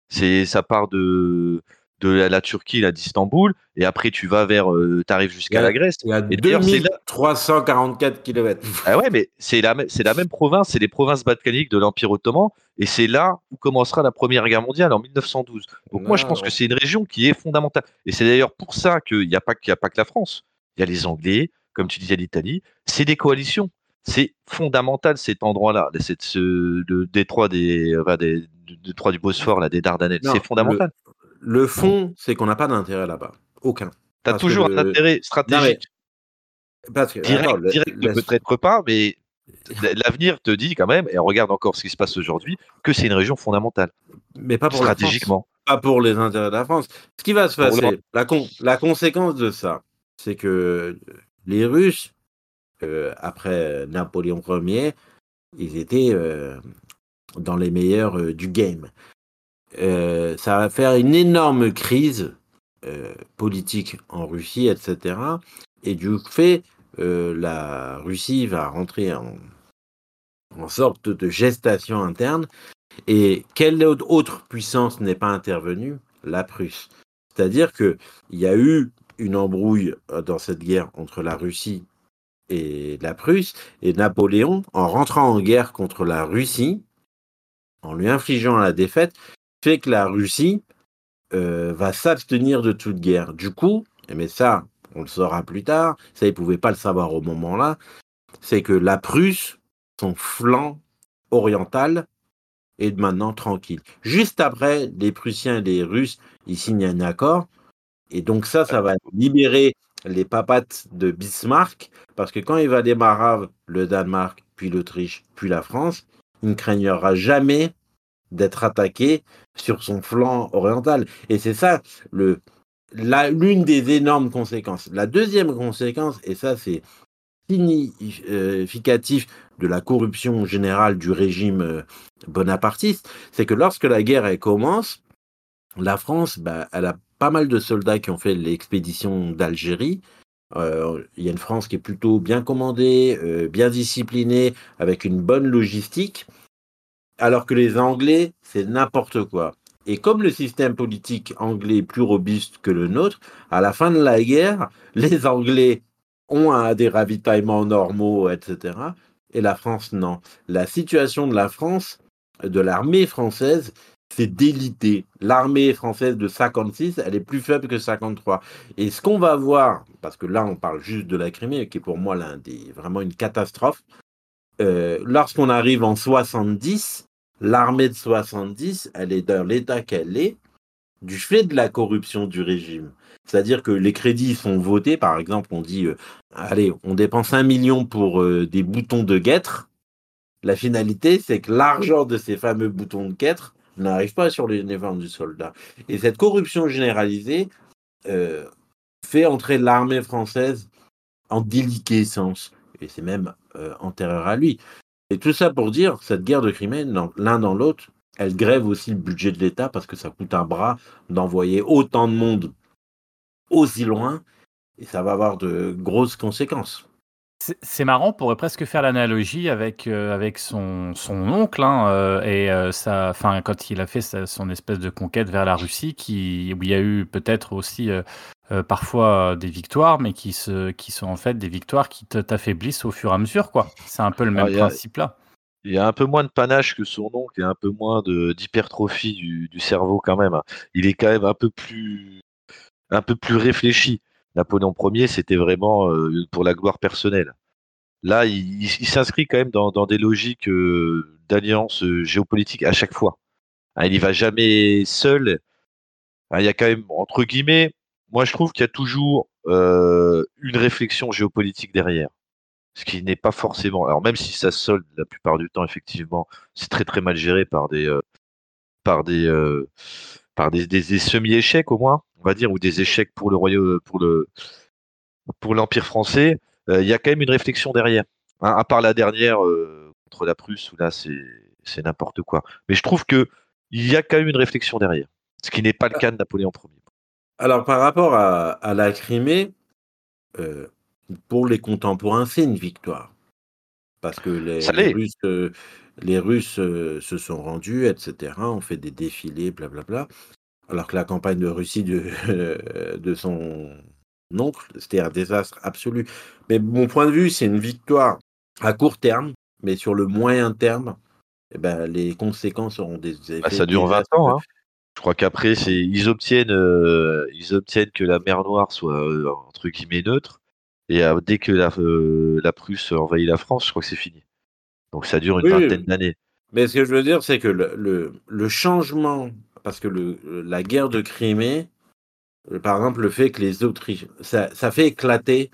C'est, ça part de, de la, Turquie, là, d'Istanbul, et après tu vas vers, tu arrives jusqu'à la Grèce. Il y a Et d'ailleurs, c'est là- 2344 km. Ah ouais, mais c'est la, la même province, c'est les provinces balkaniques de l'Empire ottoman, et c'est là où commencera la Première Guerre mondiale en 1912. Donc moi, je pense Non. que c'est une région qui est fondamentale. Et c'est d'ailleurs pour ça qu'il n'y a, pas- y a pas que la France. Il y a les Anglais, comme tu disais, l'Italie. C'est des coalitions. C'est fondamental cet endroit-là, cette, ce, le détroit des, enfin, des, du détroit du Bosphore, là, des Dardanelles. C'est fondamental. Le fond, c'est qu'on n'a pas d'intérêt là-bas. Aucun. Tu as toujours le- un intérêt stratégique. Parce que, direct, attends, direct le- peut-être pas, mais l'avenir te dit quand même, et regarde encore ce qui se passe aujourd'hui, que c'est une région fondamentale, mais pas pour la stratégiquement. pas pour les intérêts de la France. Ce qui va se passer, la, con- la conséquence de ça, c'est que les Russes, euh, après Napoléon Ier, ils étaient euh, dans les meilleurs euh, du game. Euh, ça va faire une énorme crise euh, politique en Russie, etc. Et du fait, euh, la Russie va rentrer en, en sorte de gestation interne. Et quelle autre- puissance n'est pas intervenue? La Prusse. C'est-à-dire qu'il y a eu une embrouille dans cette guerre entre la Russie et la Prusse, et Napoléon, en rentrant en guerre contre la Russie, en lui infligeant la défaite, que la Russie euh, va s'abstenir de toute guerre. Du coup, mais ça, on le saura plus tard, ça, ils ne pouvaient pas le savoir au moment-là, c'est que la Prusse, son flanc oriental, est maintenant tranquille. Juste après, les Prussiens et les Russes, ils signent un accord, et donc ça, ça va libérer les papates de Bismarck, parce que quand il va démarrer le Danemark, puis l'Autriche, puis la France, il ne craignera jamais d'être attaqué sur son flanc oriental. Et c'est ça le la- l'une des énormes conséquences. La deuxième conséquence, et ça c'est significatif de la corruption générale du régime euh, bonapartiste, c'est que lorsque la guerre commence, la France, bah, elle a pas mal de soldats qui ont fait l'expédition d'Algérie. Euh, Il y a une France qui est plutôt bien commandée, euh, bien disciplinée, avec une bonne logistique, alors que les Anglais, c'est n'importe quoi. Et comme le système politique anglais est plus robuste que le nôtre, à la fin de la guerre, <laughs> les Anglais ont des ravitaillements normaux, etc. Et la France, non. La situation de la France, de l'armée française, c'est délité. L'armée française de 56, elle est plus faible que 53. Et ce qu'on va voir, parce que là on parle juste de la Crimée, qui est pour moi l'un des vraiment une catastrophe. Euh, Lorsqu'on arrive en 70, l'armée de 70, elle est dans l'état qu'elle est. du fait de la corruption du régime. C'est-à-dire que les crédits sont votés, par exemple, on dit, euh, allez, on dépense un million pour euh, des boutons de guêtre. La finalité, c'est que l'argent de ces fameux boutons de guêtre n'arrive pas sur les uniformes du soldat. Et cette corruption généralisée fait entrer l'armée française en déliquescence. Et c'est même euh, antérieur à lui. Et tout ça pour dire, cette guerre de Crimée, l'un dans l'autre, elle grève aussi le budget de l'État parce que ça coûte un bras d'envoyer autant de monde aussi loin. Et ça va avoir de grosses conséquences. C'est- C'est marrant, on pourrait presque faire l'analogie avec, euh, avec son, son oncle, hein, euh, et euh, sa, enfin, quand il a fait sa- son espèce de conquête vers la Russie, qui, où il y a eu peut-être aussi parfois des victoires, mais qui, se, qui sont en fait des victoires qui te- t'affaiblissent au fur et à mesure. quoi. C'est un peu le même Alors, il y a- principe là. Il y a un peu moins de panache que son oncle et un peu moins de- d'hypertrophie du, du cerveau quand même. Il est quand même un peu plus, un peu plus réfléchi. Napoléon Ier, c'était vraiment euh, pour la gloire personnelle. Là, il, s'inscrit quand même dans, des logiques euh, d'alliance euh, géopolitique à chaque fois. Hein, il n'y va jamais seul. Hein, il y a quand même, entre guillemets, moi je trouve qu'il y a toujours une réflexion géopolitique derrière. Ce qui n'est pas forcément. Alors même si ça se solde la plupart du temps, effectivement, c'est très très mal géré par des par des par des, semi-échecs au moins, on va dire, ou des échecs pour le royaume pour pour l'Empire français. euh, Il y a quand même une réflexion derrière. Hein, à part la dernière euh, contre la Prusse où là c'est n'importe quoi. Mais je trouve que il y a quand même une réflexion derrière, ce qui n'est pas le cas de Napoléon Ier. Alors, par rapport à, à la Crimée, euh, pour les contemporains, c'est une victoire. Parce que les. Russes, euh, les Russes euh, se sont rendus, etc. On fait des défilés, blablabla. Alors que la campagne de Russie de, <laughs> de son oncle, c'était un désastre absolu. Mais mon point de vue, c'est une victoire à court terme, mais sur le moyen terme, eh ben, les conséquences auront des effets. Bah, ça dure 20 ans. Hein. Je crois qu'après, ils obtiennent, euh, ils obtiennent que la mer Noire soit entre guillemets neutre. Et euh, dès que la, euh, la Prusse envahit la France, je crois que c'est fini. Donc ça dure une Oui, vingtaine oui. d'années. Mais ce que je veux dire, c'est que le, le, le changement, parce que le, la guerre de Crimée, euh, par exemple, le fait que les Autrichiens, ça, ça fait éclater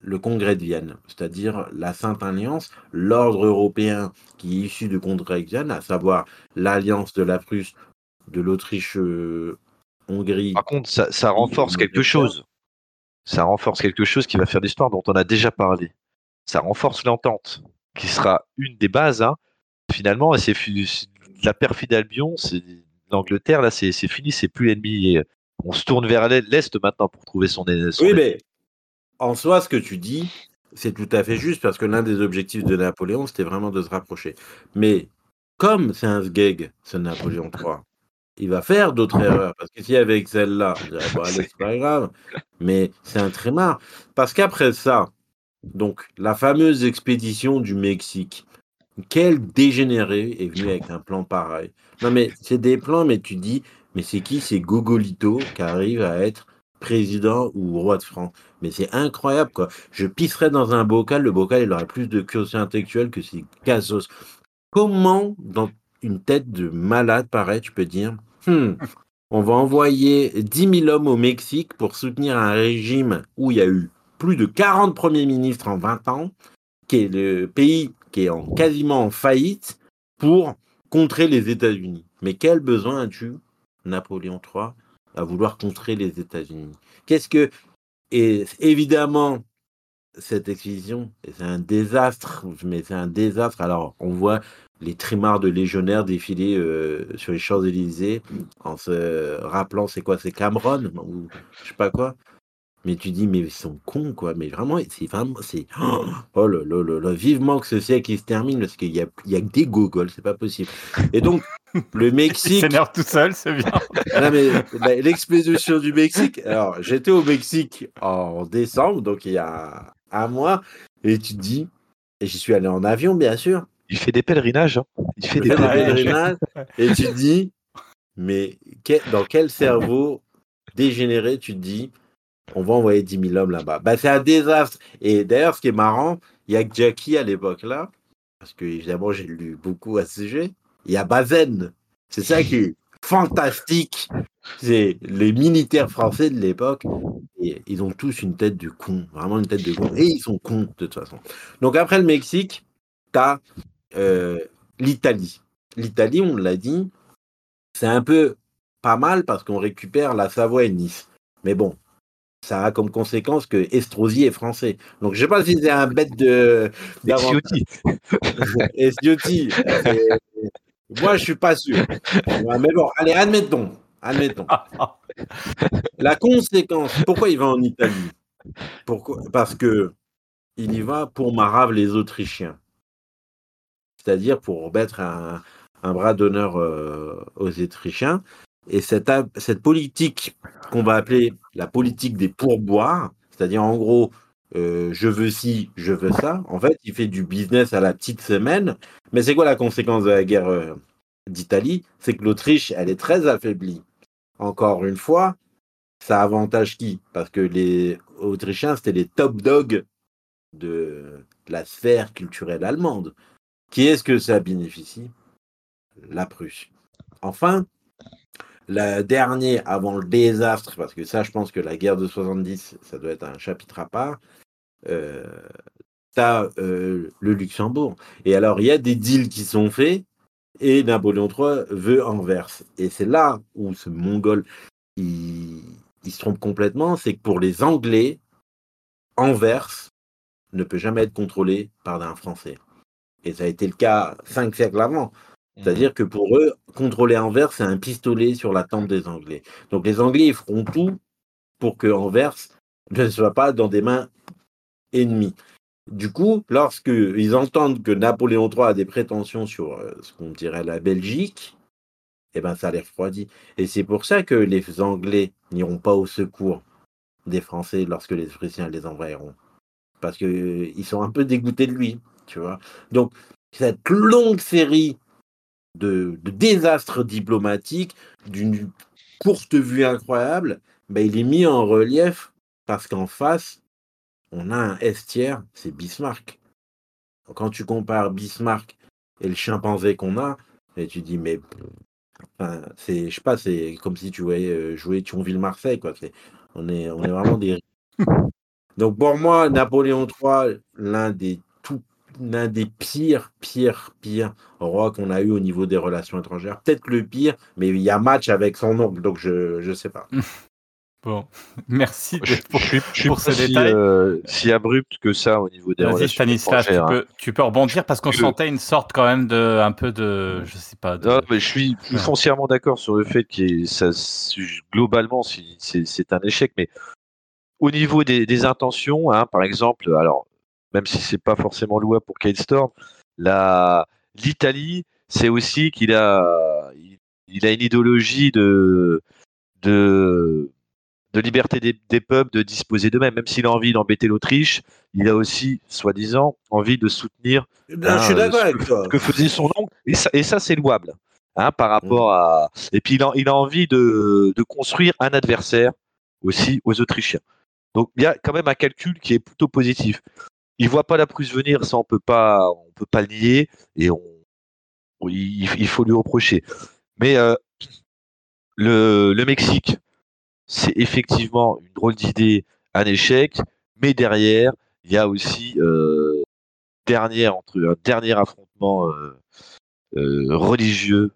le congrès de Vienne, c'est-à-dire la Sainte Alliance, l'ordre européen qui est issu du congrès de Vienne, à savoir l'alliance de la Prusse, de l'Autriche, euh, Hongrie. Par contre, ça, ça renforce quelque chose. Ça renforce quelque chose qui va faire l'histoire dont on a déjà parlé. Ça renforce l'entente, qui sera une des bases. Hein. Finalement, c'est la perfide Albion, c'est l'Angleterre, là, c'est fini, c'est plus l'ennemi. On se tourne vers l'Est maintenant pour trouver son, son Oui, mais en soi, ce que tu dis, c'est tout à fait juste parce que l'un des objectifs de Napoléon, c'était vraiment de se rapprocher. Mais comme c'est un sgeg, ce Napoléon III, il va faire d'autres erreurs. Parce que si avec celle-là, bon, c'est pas grave. Mais c'est un trémard. Parce qu'après ça, donc, la fameuse expédition du Mexique, quel dégénéré est venu avec un plan pareil? Non, mais c'est des plans, mais tu dis, mais c'est qui? C'est Gogolito qui arrive à être président ou roi de France. Mais c'est incroyable, quoi. Je pisserais dans un bocal, le bocal, il aurait plus de quotient intellectuel que ces cassos. Comment, dans une tête de malade pareil, tu peux dire, Hmm, on va envoyer 10 000 hommes au Mexique pour soutenir un régime où il y a eu plus de 40 premiers ministres en 20 ans, qui est le pays qui est en, quasiment en faillite, pour contrer les États-Unis. Mais quel besoin as-tu, Napoléon III, à vouloir contrer les États-Unis? Qu'est-ce que. Et évidemment, cette expédition, c'est un désastre, mais c'est un désastre. Alors, on voit les trimards de légionnaires défiler euh, sur les Champs-Élysées en se rappelant c'est quoi, c'est Cameron ou je sais pas quoi. Mais tu dis, mais ils sont cons, quoi. Mais vraiment, c'est vraiment, c'est. Oh, là là là vivement que ce siècle se termine, parce qu'il y a, il y a que des gogoles, c'est pas possible. Et donc, le <laughs> Mexique. s'énerve tout seul, c'est bien. <laughs> Non, mais bah, l'expédition du Mexique. Alors, j'étais au Mexique en décembre, donc il y a un mois, et tu te dis, et j'y suis allé en avion, bien sûr. Il fait des pèlerinages. hein. Il fait des pèlerinages. <laughs> et tu te dis, mais que- dans quel cerveau dégénéré tu te dis, on va envoyer 10 000 hommes là-bas? Bah, C'est un désastre. Et d'ailleurs, ce qui est marrant, il y a que Jackie à l'époque là, parce que évidemment, j'ai lu beaucoup à ce sujet. Il y a Bazen. C'est ça qui est. fantastique. C'est les militaires français de l'époque. Et ils ont tous une tête de con, vraiment une tête de con. Et ils sont cons de toute façon. Donc après le Mexique, tu as l'Italie. L'Italie, on l'a dit, c'est un peu pas mal parce qu'on récupère la Savoie et Nice. Mais bon, ça a comme conséquence que Estrosi est français. Donc je sais pas si c'est un bête de. Euh, <laughs> moi, je suis pas sûr. Mais bon, allez, admettons. Admettons. La conséquence, pourquoi il va en Italie? Pourquoi? Parce que il y va pour marave les Autrichiens. C'est-à-dire pour mettre un, bras d'honneur euh, aux Autrichiens. Et cette, cette politique qu'on va appeler la politique des pourboires, c'est-à-dire en gros, euh, je veux ci, je veux ça. En fait, il fait du business à la petite semaine. Mais c'est quoi la conséquence de la guerre euh, d'Italie? C'est que l'Autriche, elle est très affaiblie. Encore une fois, ça avantage qui? Parce que les Autrichiens, c'était les top dogs de la sphère culturelle allemande. Qui est-ce que ça bénéficie? La Prusse. Enfin, la dernière, avant le désastre, parce que ça, je pense que la guerre de 70, ça doit être un chapitre à part, euh, t'as euh, le Luxembourg. Et alors, il y a des deals qui sont faits, et Napoléon III veut Anvers. Et c'est là où ce Mongol, il se trompe complètement, c'est que pour les Anglais, Anvers ne peut jamais être contrôlé par un Français. Et ça a été le cas cinq siècles avant. C'est-à-dire mhm. que pour eux, contrôler Anvers, c'est un pistolet sur la tempe des Anglais. Donc les Anglais, ils feront tout pour que Anvers <laughs> ne soit pas dans des mains ennemies. Du coup, lorsqu'ils entendent que Napoléon III a des prétentions sur euh, ce qu'on dirait la Belgique, eh ben, ça les refroidit. Et c'est pour ça que les Anglais n'iront pas au secours des Français lorsque les Prussiens les envahiront. Parce qu'ils euh, sont un peu dégoûtés de lui, tu vois. Donc, cette longue série de, désastres diplomatiques, d'une courte vue incroyable, ben, il est mis en relief parce qu'en face, on a un S c'est Bismarck. Quand tu compares Bismarck et le chimpanzé qu'on a, et tu dis, mais c'est, je sais pas, c'est comme si tu voyais euh, jouer Thionville-Marseille, quoi. on, est, on est vraiment des. <laughs> Donc pour moi, Napoléon III, l'un des l'un des pires, pires, pires rois qu'on a eu au niveau des relations étrangères. Peut-être le pire, mais il y a match avec son oncle, donc je ne sais pas. <laughs> Bon, <laughs> merci pour, je, pour ces détails. Euh, si abrupt que ça au niveau des relations Stanislas, tu peux, tu peux rebondir parce qu'on sentait une sorte quand même de, un peu de, je sais pas. Non, mais je suis, foncièrement d'accord sur le fait que ça, globalement, c'est un échec, mais au niveau des, intentions, hein, par exemple, alors même si c'est pas forcément louable pour Kate Storm, l'Italie, c'est aussi qu'il a, il, a une idéologie de, de de liberté des, peuples de disposer d'eux-mêmes. Même s'il a envie d'embêter l'Autriche, il a aussi, soi-disant, envie de soutenir ce, que, faisait son oncle. Et ça, et ça c'est louable. Hein, par rapport mm. à. Et puis il a, il a envie de, de, construire un adversaire aussi aux Autrichiens. Donc il y a quand même un calcul qui est plutôt positif. Il voit pas la Prusse venir, ça on peut pas, on peut pas le nier et on, il, faut lui reprocher. Mais euh, le, Mexique, c'est effectivement une drôle d'idée, un échec, mais derrière, il y a aussi euh, entre, un dernier affrontement euh, euh, religieux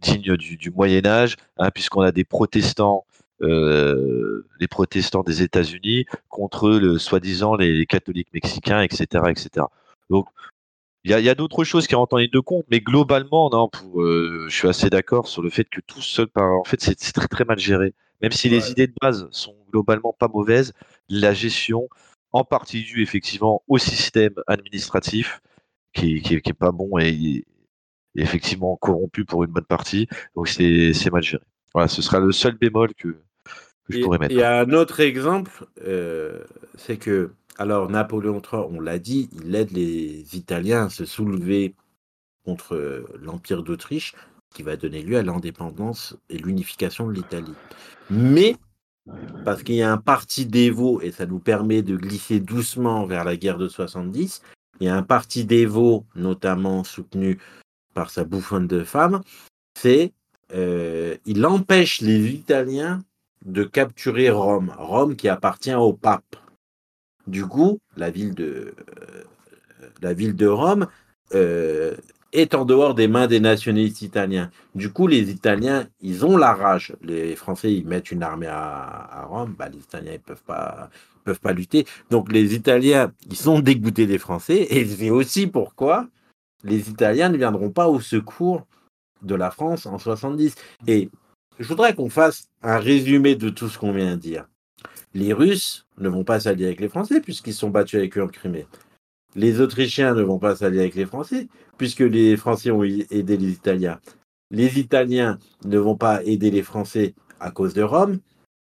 digne du, Moyen Âge, hein, puisqu'on a des protestants, les protestants des États-Unis contre le soi-disant les, catholiques mexicains, etc., etc. Donc il y a, d'autres choses qui rentrent en ligne de compte, mais globalement, non, je suis assez d'accord sur le fait que tout seul, en fait, c'est très très mal géré. Même si les idées de base sont globalement pas mauvaises, la gestion, en partie due effectivement au système administratif, qui, qui, est pas bon et, effectivement corrompu pour une bonne partie. Donc c'est mal géré. Voilà, ce sera le seul bémol que, je pourrais mettre. Il y a un autre exemple, euh, c'est que, alors Napoléon III, on l'a dit, il aide les Italiens à se soulever contre l'Empire d'Autriche qui va donner lieu à l'indépendance et l'unification de l'Italie. Mais, parce qu'il y a un parti dévot, et ça nous permet de glisser doucement vers la guerre de 70, il y a un parti dévot, notamment soutenu par sa bouffonne de femme, c'est euh, il empêche les Italiens de capturer Rome, Rome qui appartient au pape. Du coup, la ville de, euh, la ville de Rome euh, est en dehors des mains des nationalistes italiens. Du coup, les Italiens, ils ont la rage. Les Français, ils mettent une armée à, Rome. Bah, les Italiens, ils peuvent pas, peuvent pas lutter. Donc, les Italiens, ils sont dégoûtés des Français. Et c'est aussi pourquoi les Italiens ne viendront pas au secours de la France en 70. Et je voudrais qu'on fasse un résumé de tout ce qu'on vient de dire. Les Russes ne vont pas s'allier avec les Français puisqu'ils sont battus avec eux en Crimée. Les Autrichiens ne vont pas s'allier avec les Français puisque les Français ont aidé les Italiens. Les Italiens ne vont pas aider les Français à cause de Rome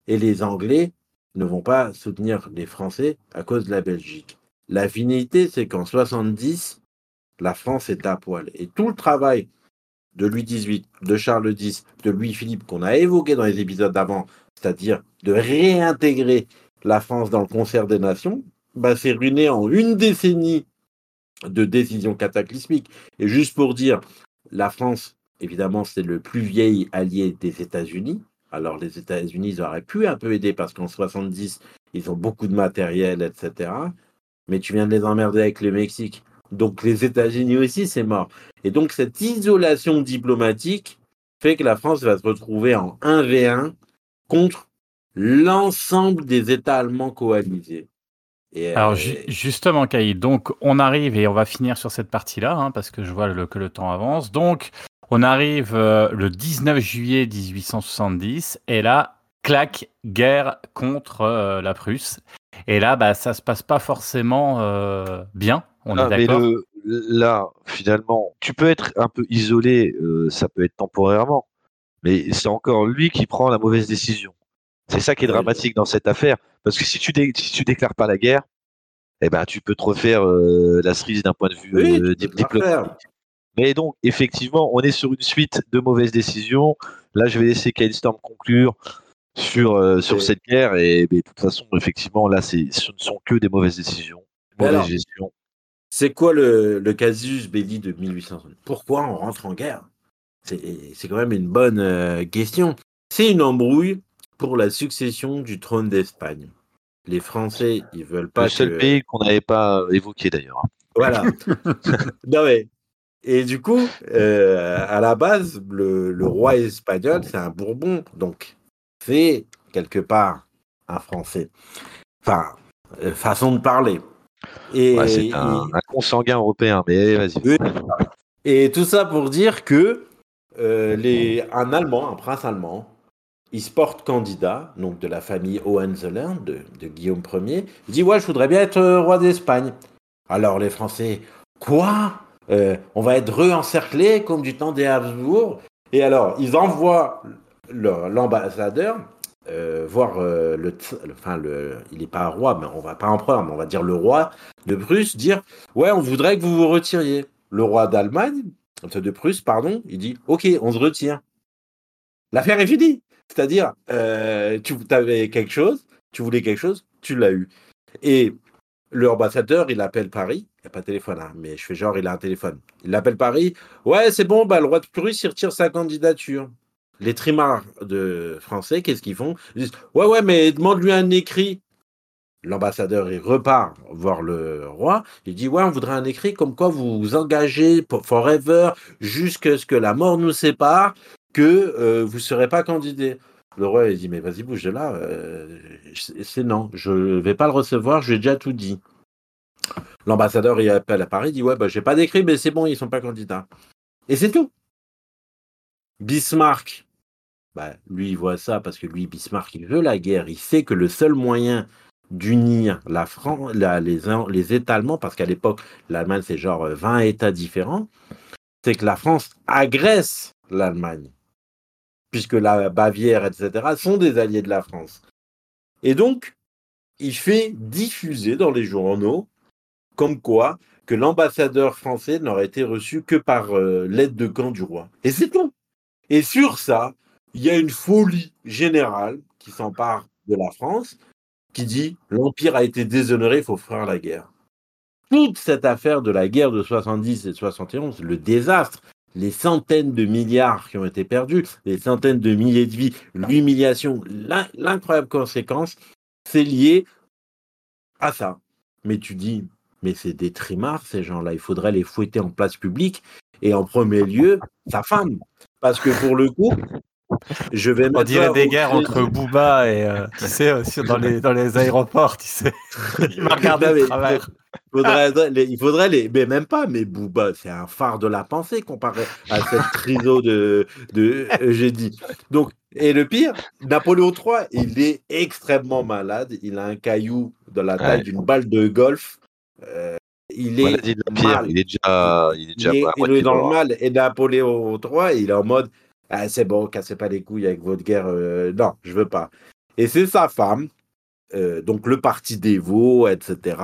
et les Anglais ne vont pas soutenir les Français à cause de la Belgique. La finalité, c'est qu'en 70, la France est à poil. Et tout le travail de Louis XVIII, de Charles X, de Louis-Philippe qu'on a évoqué dans les épisodes d'avant, c'est-à-dire de réintégrer la France dans le concert des nations, bah, c'est ruiné en une décennie de décisions cataclysmiques. Et juste pour dire, la France, évidemment, c'est le plus vieil allié des États-Unis. Alors les États-Unis, auraient pu un peu aider parce qu'en 70, ils ont beaucoup de matériel, etc. Mais tu viens de les emmerder avec le Mexique. Donc les États-Unis aussi, c'est mort. Et donc cette isolation diplomatique fait que la France va se retrouver en 1v1 contre l'ensemble des États allemands coalisés. Et Alors ju justement, Caïd, donc on arrive et on va finir sur cette partie-là, hein, parce que je vois que le temps avance. Donc on arrive euh, le 19 juillet 1870, et là, claque, guerre contre euh, la Prusse. Et là, bah, ça se passe pas forcément euh, bien. On est Ah, mais le, là, finalement, tu peux être un peu isolé, euh, ça peut être temporairement, mais c'est encore lui qui prend la mauvaise décision. C'est ça qui est dramatique dans cette affaire, parce que si tu, dé- si tu déclares pas la guerre, eh ben, tu peux te refaire euh, la cerise d'un point de vue Oui, euh, diplomatique. Mais donc, effectivement, on est sur une suite de mauvaises décisions. Là, je vais laisser Kyle Storm conclure sur, euh, sur Et- cette guerre. Et mais de toute façon, effectivement, là, ce ne sont que des mauvaises décisions, alors. C'est quoi le, le casus belli de 1800 Pourquoi on rentre en guerre? C'est quand même une bonne euh, question. C'est une embrouille pour la succession du trône d'Espagne. Les Français, ils veulent pas Le seul que... pays qu'on n'avait pas évoqué d'ailleurs. Voilà. <laughs> <laughs> non mais... Et du coup, euh, à la base, le, le roi espagnol, c'est un Bourbon. Donc, c'est quelque part un Français. Enfin, euh, façon de parler. Et, Ouais, c'est un, un consanguin européen, mais vas-y. Et tout ça pour dire que euh, les, un Allemand, un prince allemand, il se porte candidat, donc de la famille Hohenzollern, de, de Guillaume Ier. Il dit Ouais, je voudrais bien être euh, roi d'Espagne. Alors les Français, quoi? Euh, On va être re-encerclés comme du temps des Habsbourg? Et alors, ils envoient l'ambassadeur euh, voir euh, le, enfin le, il n'est pas roi, mais on va pas empereur, mais on va dire le roi de Prusse, dire ouais, on voudrait que vous vous retiriez. Le roi d'Allemagne, de Prusse, pardon, il dit ok, on se retire. L'affaire est finie. C'est-à-dire, euh, tu avais quelque chose, tu voulais quelque chose, tu l'as eu. Et le ambassadeur, il appelle Paris. Il n'y a pas de téléphone, hein, mais je fais genre, il a un téléphone. Il appelle Paris. Ouais, c'est bon, bah, le roi de Prusse, il retire sa candidature. Les trimards de français, qu'est-ce qu'ils font? Ils disent Ouais, ouais, mais demande-lui un écrit. L'ambassadeur, il repart voir le roi. Il dit Ouais, on voudrait un écrit comme quoi vous engagez pour forever jusqu'à ce que la mort nous sépare, que euh, vous ne serez pas candidat. Le roi, il dit Mais vas-y, bouge de là. euh, c'est non, je ne vais pas le recevoir, j'ai déjà tout dit. L'ambassadeur, il appelle à Paris, il dit Ouais, bah, j'ai pas d'écrit, mais c'est bon, ils sont pas candidats. Et c'est tout. Bismarck, bah, lui, il voit ça parce que lui, Bismarck, il veut la guerre. Il sait que le seul moyen d'unir la France, la- les, les États allemands, parce qu'à l'époque, l'Allemagne, c'est genre euh, 20 États différents, c'est que la France agresse l'Allemagne, puisque la Bavière, etc., sont des alliés de la France. Et donc, il fait diffuser dans les journaux comme quoi que l'ambassadeur français n'aurait été reçu que par euh, l'aide de camp du roi. Et c'est tout. Et sur ça, il y a une folie générale qui s'empare de la France, qui dit l'Empire a été déshonoré, il faut faire la guerre. Toute cette affaire de la guerre de 70 et de 71, le désastre, les centaines de milliards qui ont été perdus, les centaines de milliers de vies, l'humiliation, l'in- l'incroyable conséquence, c'est lié à ça. Mais tu dis, mais c'est des trimards, ces gens-là, il faudrait les fouetter en place publique, et en premier lieu, sa femme. Parce que pour le coup, je vais On dirait des guerres entre Booba et, euh, <laughs> tu sais, euh, sur- dans, les, dans les aéroports, tu sais. <laughs> Il m'a regardé de travers. faudrait <laughs> les- il faudrait les, mais même pas, mais Booba, c'est un phare de la pensée comparé à cette triso de, de Eugénie. Donc, et le pire, Napoléon III, il est extrêmement malade. Il a un caillou de la taille Ouais. d'une balle de golf. Euh, il est il est déjà, il est Il déjà est, à il est dans le mal. Et Napoléon III, il est en mode ah, c'est bon, cassez pas les couilles avec votre guerre. euh, non, je veux pas. Et c'est sa femme, euh, donc le parti des veaux, etc.,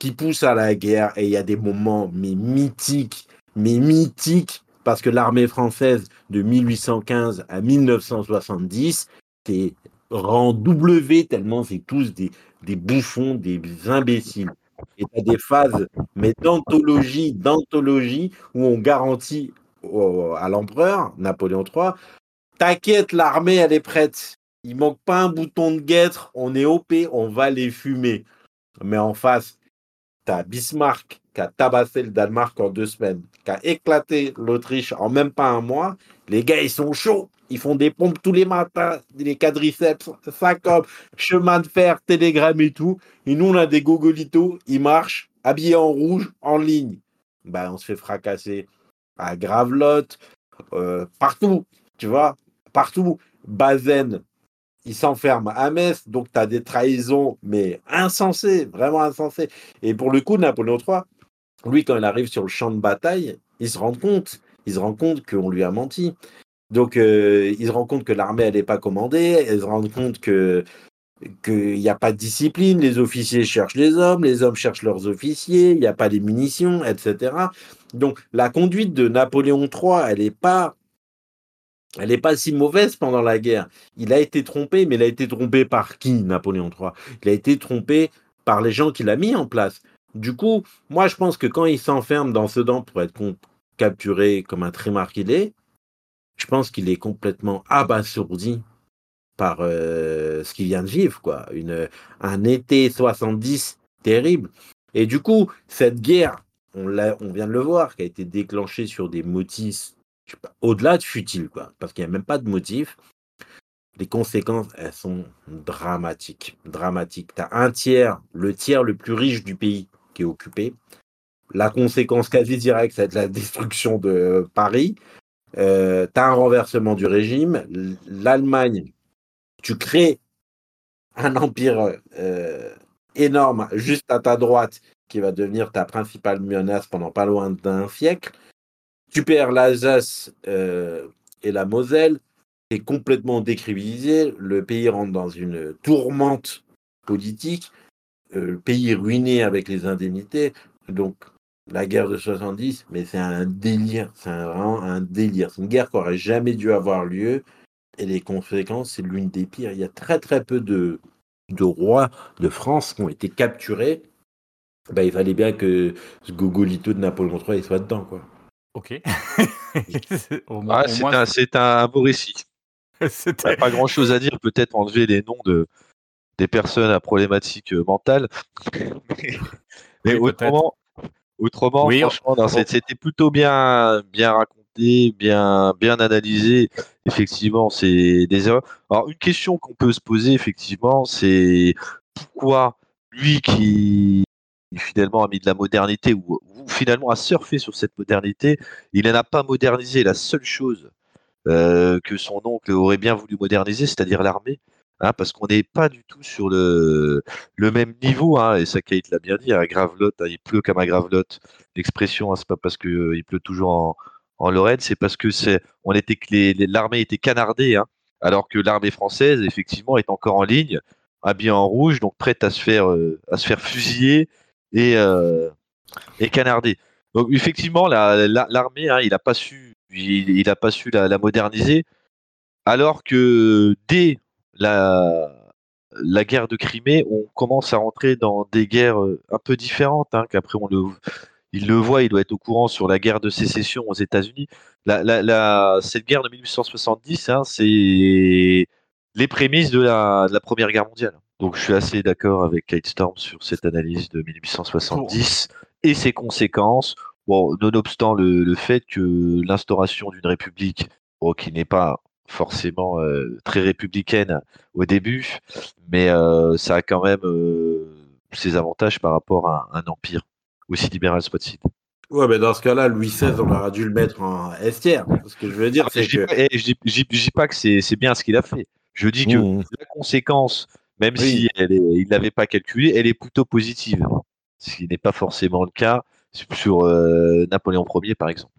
qui pousse à la guerre. Et il y a des moments mais mythiques, mais mythiques, parce que l'armée française de 1815 à 1970, c'est rang W tellement c'est tous des, des bouffons, des imbéciles. Et tu as des phases, mais d'anthologie, d'anthologie, où on garantit à l'empereur, Napoléon III, t'inquiète, l'armée, elle est prête. Il manque pas un bouton de guêtre, on est OP, on va les fumer. Mais en face, t'as Bismarck qui a tabassé le Danemark en deux semaines, qui a éclaté l'Autriche en même pas un mois. Les gars, ils sont chauds. Ils font des pompes tous les matins, les quadriceps, hommes, chemin de fer, télégramme et tout. Et nous, on a des gogolitos, ils marchent, habillés en rouge, en ligne. Ben, on se fait fracasser à Gravelotte, euh, partout, tu vois, partout. Bazen, il s'enferme à Metz, donc tu as des trahisons, mais insensées, vraiment insensées. Et pour le coup, Napoléon III, lui, quand il arrive sur le champ de bataille, il se rend compte, il se rend compte qu'on lui a menti. Donc, euh, il se rend compte que l'armée, elle n'est pas commandée, il se rend compte que qu'il n'y a pas de discipline, les officiers cherchent les hommes, les hommes cherchent leurs officiers, il n'y a pas les munitions, etc. Donc, la conduite de Napoléon III, elle n'est pas elle pas si mauvaise pendant la guerre. Il a été trompé, mais il a été trompé par qui, Napoléon III Il a été trompé par les gens qu'il a mis en place. Du coup, moi, je pense que quand il s'enferme dans Sedan pour être capturé comme un trimar qu'il est, je pense qu'il est complètement abasourdi par euh, ce qu'il vient de vivre, quoi. Une, un été 70 terrible. Et du coup, cette guerre, on, on vient de le voir, qui a été déclenchée sur des motifs au-delà de futile, quoi, parce qu'il n'y a même pas de motif. Les conséquences, elles sont dramatiques. Dramatiques. Tu as un tiers, le tiers le plus riche du pays qui est occupé. La conséquence quasi directe, c'est la destruction de Paris. Euh, tu as un renversement du régime. L'Allemagne, tu crées un empire euh, énorme juste à ta droite qui va devenir ta principale menace pendant pas loin d'un siècle. Tu perds l'Alsace euh, et la Moselle, c'est complètement décrivilisé. Le pays rentre dans une tourmente politique. Euh, le pays est ruiné avec les indemnités. Donc, la guerre de 70, mais c'est un délire. C'est vraiment un délire. C'est une guerre qui aurait jamais dû avoir lieu. Et les conséquences, c'est l'une des pires. Il y a très, très peu de, de rois de France qui ont été capturés. Ben, il fallait bien que ce gogolito de Napoléon III il soit dedans, quoi. Ok. <laughs> au moins, Ah, c'est moins, un, c'est un beau récit. c'était. Pas grand chose à dire, peut-être enlever les noms de, des personnes à problématiques euh, mentales. <laughs> mais mais Oui, peut-être. autrement, autrement Oui, franchement, non, c'était plutôt bien, bien raconté, bien, bien analysé. Effectivement, c'est des erreurs. Alors, une question qu'on peut se poser, effectivement, c'est pourquoi lui qui finalement a mis de la modernité ou, finalement a surfé sur cette modernité, il n'en a pas modernisé. La seule chose euh, que son oncle aurait bien voulu moderniser, c'est-à-dire l'armée, hein, parce qu'on n'est pas du tout sur le, le même niveau, hein, et ça Kate l'a bien dit, à Gravelotte, hein, il pleut comme à Gravelotte, l'expression, hein, c'est pas parce qu'il il pleut toujours en, en Lorraine, c'est parce que c'est, on était l'armée était canardée, hein, alors que l'armée française, effectivement, est encore en ligne, habillée en rouge, donc prête à se faire, euh, à se faire fusiller et, euh, et canarder. Donc effectivement, la- la- l'armée, hein, il n'a pas su, il, a pas su la, la moderniser, alors que dès la, la guerre de Crimée, on commence à rentrer dans des guerres euh, un peu différentes, hein, qu'après on le, il le voit, il doit être au courant sur la guerre de sécession aux États-Unis. La, cette guerre de 1870, hein, c'est les prémices de la, Première Guerre mondiale. Donc je suis assez d'accord avec Kate Storm sur cette analyse de 1870 et ses conséquences. Bon, nonobstant le, fait que l'instauration d'une république, qui n'est pas forcément euh, très républicaine au début, mais euh, ça a quand même euh, ses avantages par rapport à un empire aussi libéral soit-il. Ouais, mais dans ce cas-là, Louis XVI, on aurait dû le mettre en estière. Ce que je veux dire, Ah, c'est je dis que. eh, je dis, je dis- je dis pas que c'est c'est bien ce qu'il a fait. Je dis que Mmh. la conséquence, même Oui. si elle est, il l'avait pas calculé, elle est plutôt positive. Ce qui n'est pas forcément le cas sur euh, Napoléon Ier, par exemple.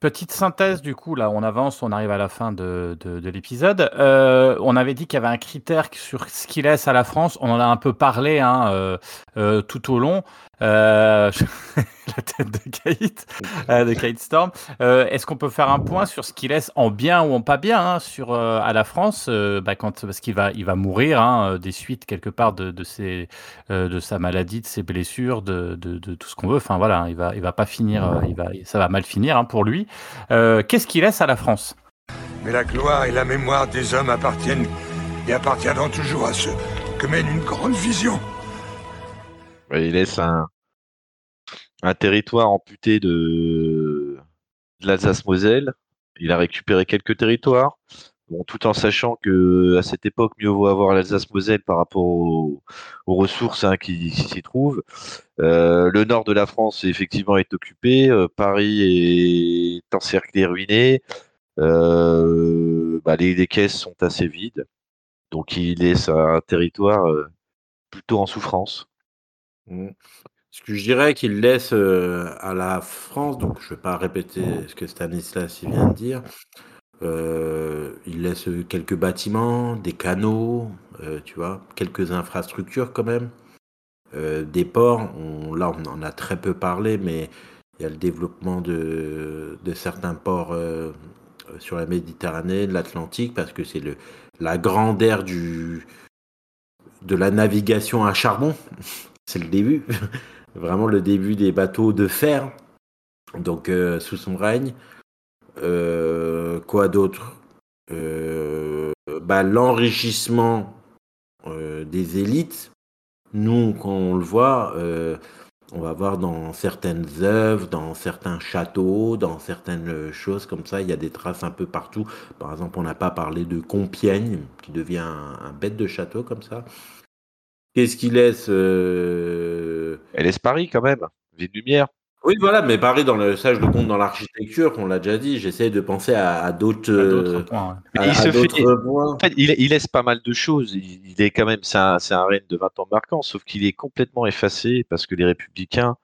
Petite synthèse, du coup, là, on avance, on arrive à la fin de, de- de l'épisode. Euh, on avait dit qu'il y avait un critère sur ce qu'il laisse à la France. On en a un peu parlé hein, euh, euh, tout au long. Euh, <laughs> la tête de Kate, euh, de Kate Storm. Euh, Est-ce qu'on peut faire un point sur ce qu'il laisse en bien ou en pas bien hein, sur, euh, à la France euh, bah, quand, Parce qu'il va, il va mourir hein, des suites, quelque part, de, de, ses, euh, de sa maladie, de ses blessures, de, de, de tout ce qu'on veut. Enfin, voilà, il va, il va pas finir, euh, il va, ça va mal finir hein, pour lui. Euh, Qu'est-ce qu'il laisse à la France? Mais la gloire et la mémoire des hommes appartiennent et appartiendront toujours à ceux que mène une grande vision. Il laisse un, un territoire amputé de, l'Alsace-Moselle. Il a récupéré quelques territoires. Tout en sachant que à cette époque, mieux vaut avoir l'Alsace-Moselle par rapport aux, ressources hein, qui, s'y trouvent. Euh, le nord de la France, effectivement, est occupé. Euh, Paris est encerclé, ruiné. Euh, bah, les, caisses sont assez vides. Donc, il laisse un territoire plutôt en souffrance. Mmh. Ce que je dirais qu'il laisse euh, à la France, donc je ne vais pas répéter ce que Stanislas vient de dire, euh, il laisse quelques bâtiments, des canaux, euh, tu vois, quelques infrastructures quand même, euh, des ports. On, là, on en a très peu parlé, mais il y a le développement de, de certains ports euh, sur la Méditerranée, l'Atlantique, parce que c'est le la grande ère du de la navigation à charbon. <laughs> c'est le début, vraiment le début des bateaux de fer. Donc euh, sous son règne, Euh, quoi d'autre? Euh, bah, L'enrichissement des élites. Nous, quand on le voit, on va voir dans certaines œuvres, dans certains châteaux, dans certaines choses comme ça, il y a des traces un peu partout. Par exemple, on n'a pas parlé de Compiègne, qui devient un bête de château comme ça. Qu'est-ce qui laisse euh, Elle laisse Paris quand même, ville de lumière. Oui, voilà, mais pareil, dans le, ça, je le compte dans l'architecture, on l'a déjà dit. J'essaie de penser à, à d'autres. Points, à- il à se fait- d'autres points. En fait, il, il laisse pas mal de choses. Il, il est quand même, c'est un, règne de 20 ans marquant, sauf qu'il est complètement effacé parce que les républicains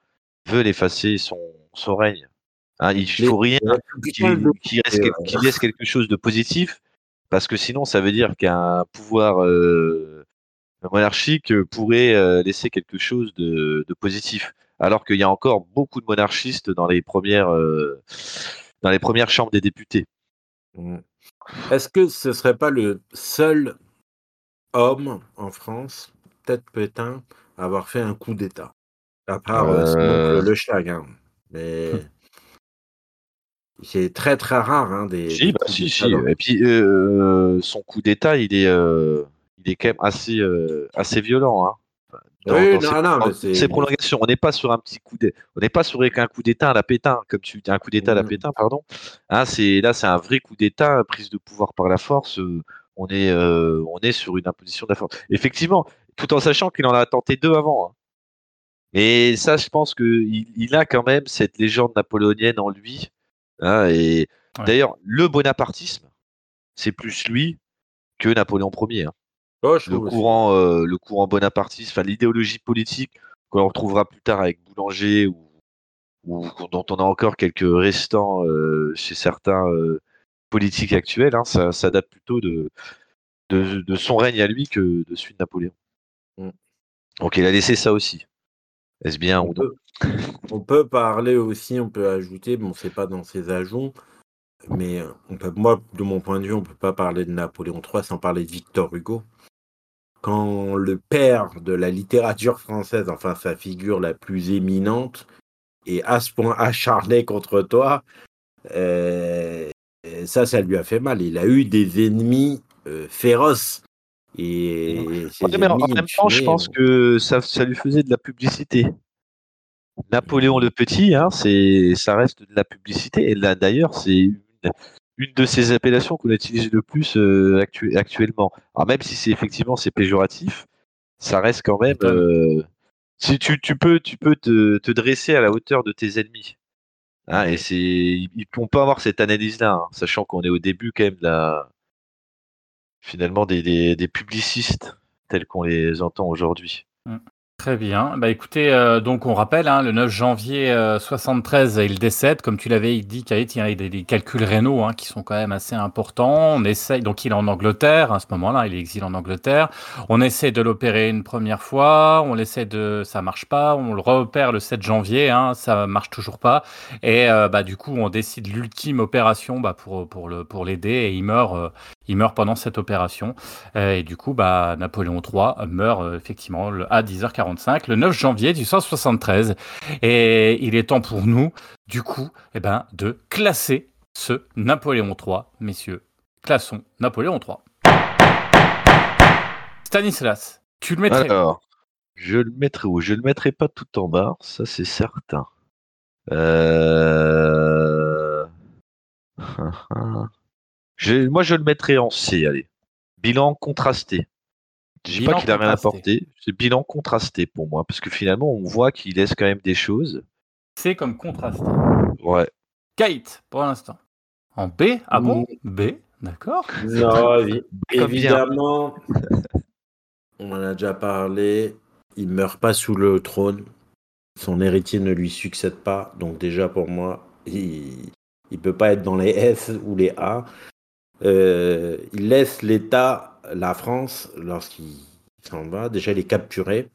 veulent effacer son, son règne. Hein, il Les- faut rien qu'il qu'il reste qu'il laisse quelque chose de positif, parce que sinon, ça veut dire qu'un pouvoir euh, monarchique pourrait euh, laisser quelque chose de, de positif. Alors qu'il y a encore beaucoup de monarchistes dans les premières, euh, dans les premières chambres des députés. Mm. Est-ce que ce serait pas le seul homme en France, peut-être Pétain, à avoir fait un coup d'État? À part euh, Euh. Le Chag, hein. Mais <laughs> c'est très très rare hein, des. Si, des bah, si, si. Et puis euh, son coup d'État, il est, euh, il est quand même assez, euh, assez violent. Hein. Dans, Oui, dans non, ses, non, dans mais c'est- ses prolongations, on n'est pas sur un petit coup d'État, on n'est pas sur un coup d'État à la Pétain, comme tu dis, un coup d'État à la Mhm. Pétain, pardon. Hein, c'est là, c'est un vrai coup d'État, prise de pouvoir par la force. euh, on est, euh, on est sur une imposition de la force. Effectivement, tout en sachant qu'il en a tenté deux avant. hein. Et ça, je pense que il, il a quand même cette légende napoléonienne en lui. hein, et Ouais. d'ailleurs, le bonapartisme, c'est plus lui que Napoléon Ier. hein. Oh, je Le courant, euh, le courant bonapartiste, enfin l'idéologie politique qu'on retrouvera plus tard avec Boulanger ou, ou dont on a encore quelques restants euh, chez certains euh, politiques actuels, hein, ça, ça date plutôt de, de, de son règne à lui que de celui de Napoléon. Mm. Donc il a laissé ça aussi. Est-ce bien On ou non? peut, on peut parler aussi, on peut ajouter, bon, c'est pas dans ses ajouts, mais on peut, moi, de mon point de vue, on peut pas parler de Napoléon III sans parler de Victor Hugo. Quand le père de la littérature française, enfin sa figure la plus éminente, est à ce point acharné contre toi, euh, ça, ça lui a fait mal. Il a eu des ennemis euh, féroces. Et Ouais, mais en même temps, je pense que ça, ça lui faisait de la publicité. Napoléon le Petit, hein, c'est, ça reste de la publicité. Et là, d'ailleurs, c'est une, une de ces appellations qu'on utilise le plus euh, actu- actuellement. Alors, même si c'est effectivement c'est péjoratif, ça reste quand même. Euh, si tu, tu peux, tu peux te, te dresser à la hauteur de tes ennemis. Hein, et c'est, ils- ils- on peut avoir cette analyse-là, hein, sachant qu'on est au début quand même de la, finalement des, des, des publicistes tels qu'on les entend aujourd'hui. Très bien. Bah écoutez, euh, donc on rappelle, hein, le 9 janvier euh, 73, il décède. Comme tu l'avais dit, Kate, il y a des, calculs rénaux hein, qui sont quand même assez importants. On essaye, donc il est en Angleterre à ce moment-là, il est exilé en Angleterre. On essaie de l'opérer une première fois, on essaie de, ça marche pas. On le réopère le 7 janvier, hein, ça marche toujours pas. Et euh, bah du coup, on décide l'ultime opération bah, pour pour le pour l'aider et il meurt. Il meurt pendant cette opération. Euh, et du coup, bah, Napoléon III meurt euh, effectivement à 10h45, le 9 janvier 1873. Et il est temps pour nous, du coup, eh ben, de classer ce Napoléon III, messieurs. Classons Napoléon III. Stanislas, tu le mettrais Alors, je le mettrai où? Je le mettrai pas tout en bas, ça c'est certain. Euh... <laughs> je- moi, je le mettrai en C, allez. Bilan contrasté. Je dis pas qu'il a rien contrasté. apporté, c'est bilan contrasté pour moi, parce que finalement, on voit qu'il laisse quand même des choses. C'est comme contraste. Ouais. Kate, pour l'instant. En B Ah bon Mm. B, d'accord. Non, <laughs> évidemment, <laughs> on en a déjà parlé. Il meurt pas sous le trône. Son héritier ne lui succède pas. Donc déjà pour moi, il il peut pas être dans les S ou les A. Euh, il laisse l'État, la France, lorsqu'il s'en va. Déjà, il est capturé.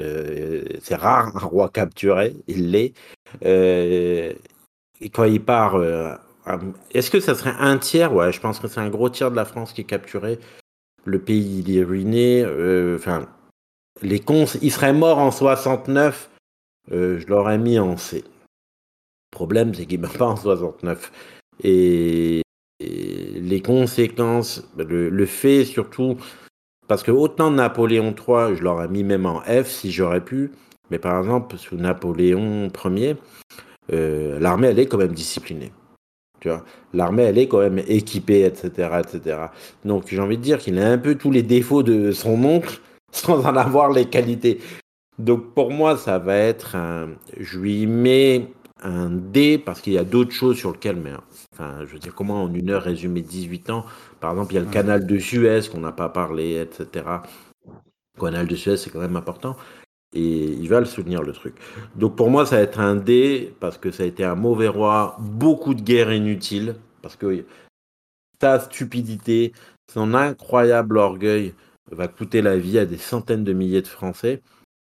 Euh, c'est rare un roi capturé. Il l'est. Euh, et quand il part, est-ce que ça serait un tiers? Ouais, je pense que c'est un gros tiers de la France qui est capturé. Le pays, il est ruiné. Enfin, les cons, il serait mort en 69. euh, je l'aurais mis en C. Le problème, c'est qu'il ne meurt pas en 69. Et, et les conséquences, le, fait surtout, parce que autant Napoléon III, je l'aurais mis même en F si j'aurais pu, mais par exemple, sous Napoléon Ier, euh, l'armée, elle est quand même disciplinée. Tu vois, l'armée, elle est quand même équipée, etc., etc. Donc, j'ai envie de dire qu'il a un peu tous les défauts de son oncle, <laughs> sans en avoir les qualités. Donc, pour moi, ça va être un. Je lui mets un D parce qu'il y a d'autres choses sur lesquelles, mais enfin, je veux dire, comment en une heure résumer 18 ans? Par exemple, il y a le Ouais. canal de Suez qu'on n'a pas parlé, etc. Le canal de Suez, c'est quand même important. Et il va le soutenir, le truc. Donc pour moi, ça va être un D, parce que ça a été un mauvais roi, beaucoup de guerres inutiles, parce que sa stupidité, son incroyable orgueil va coûter la vie à des centaines de milliers de Français.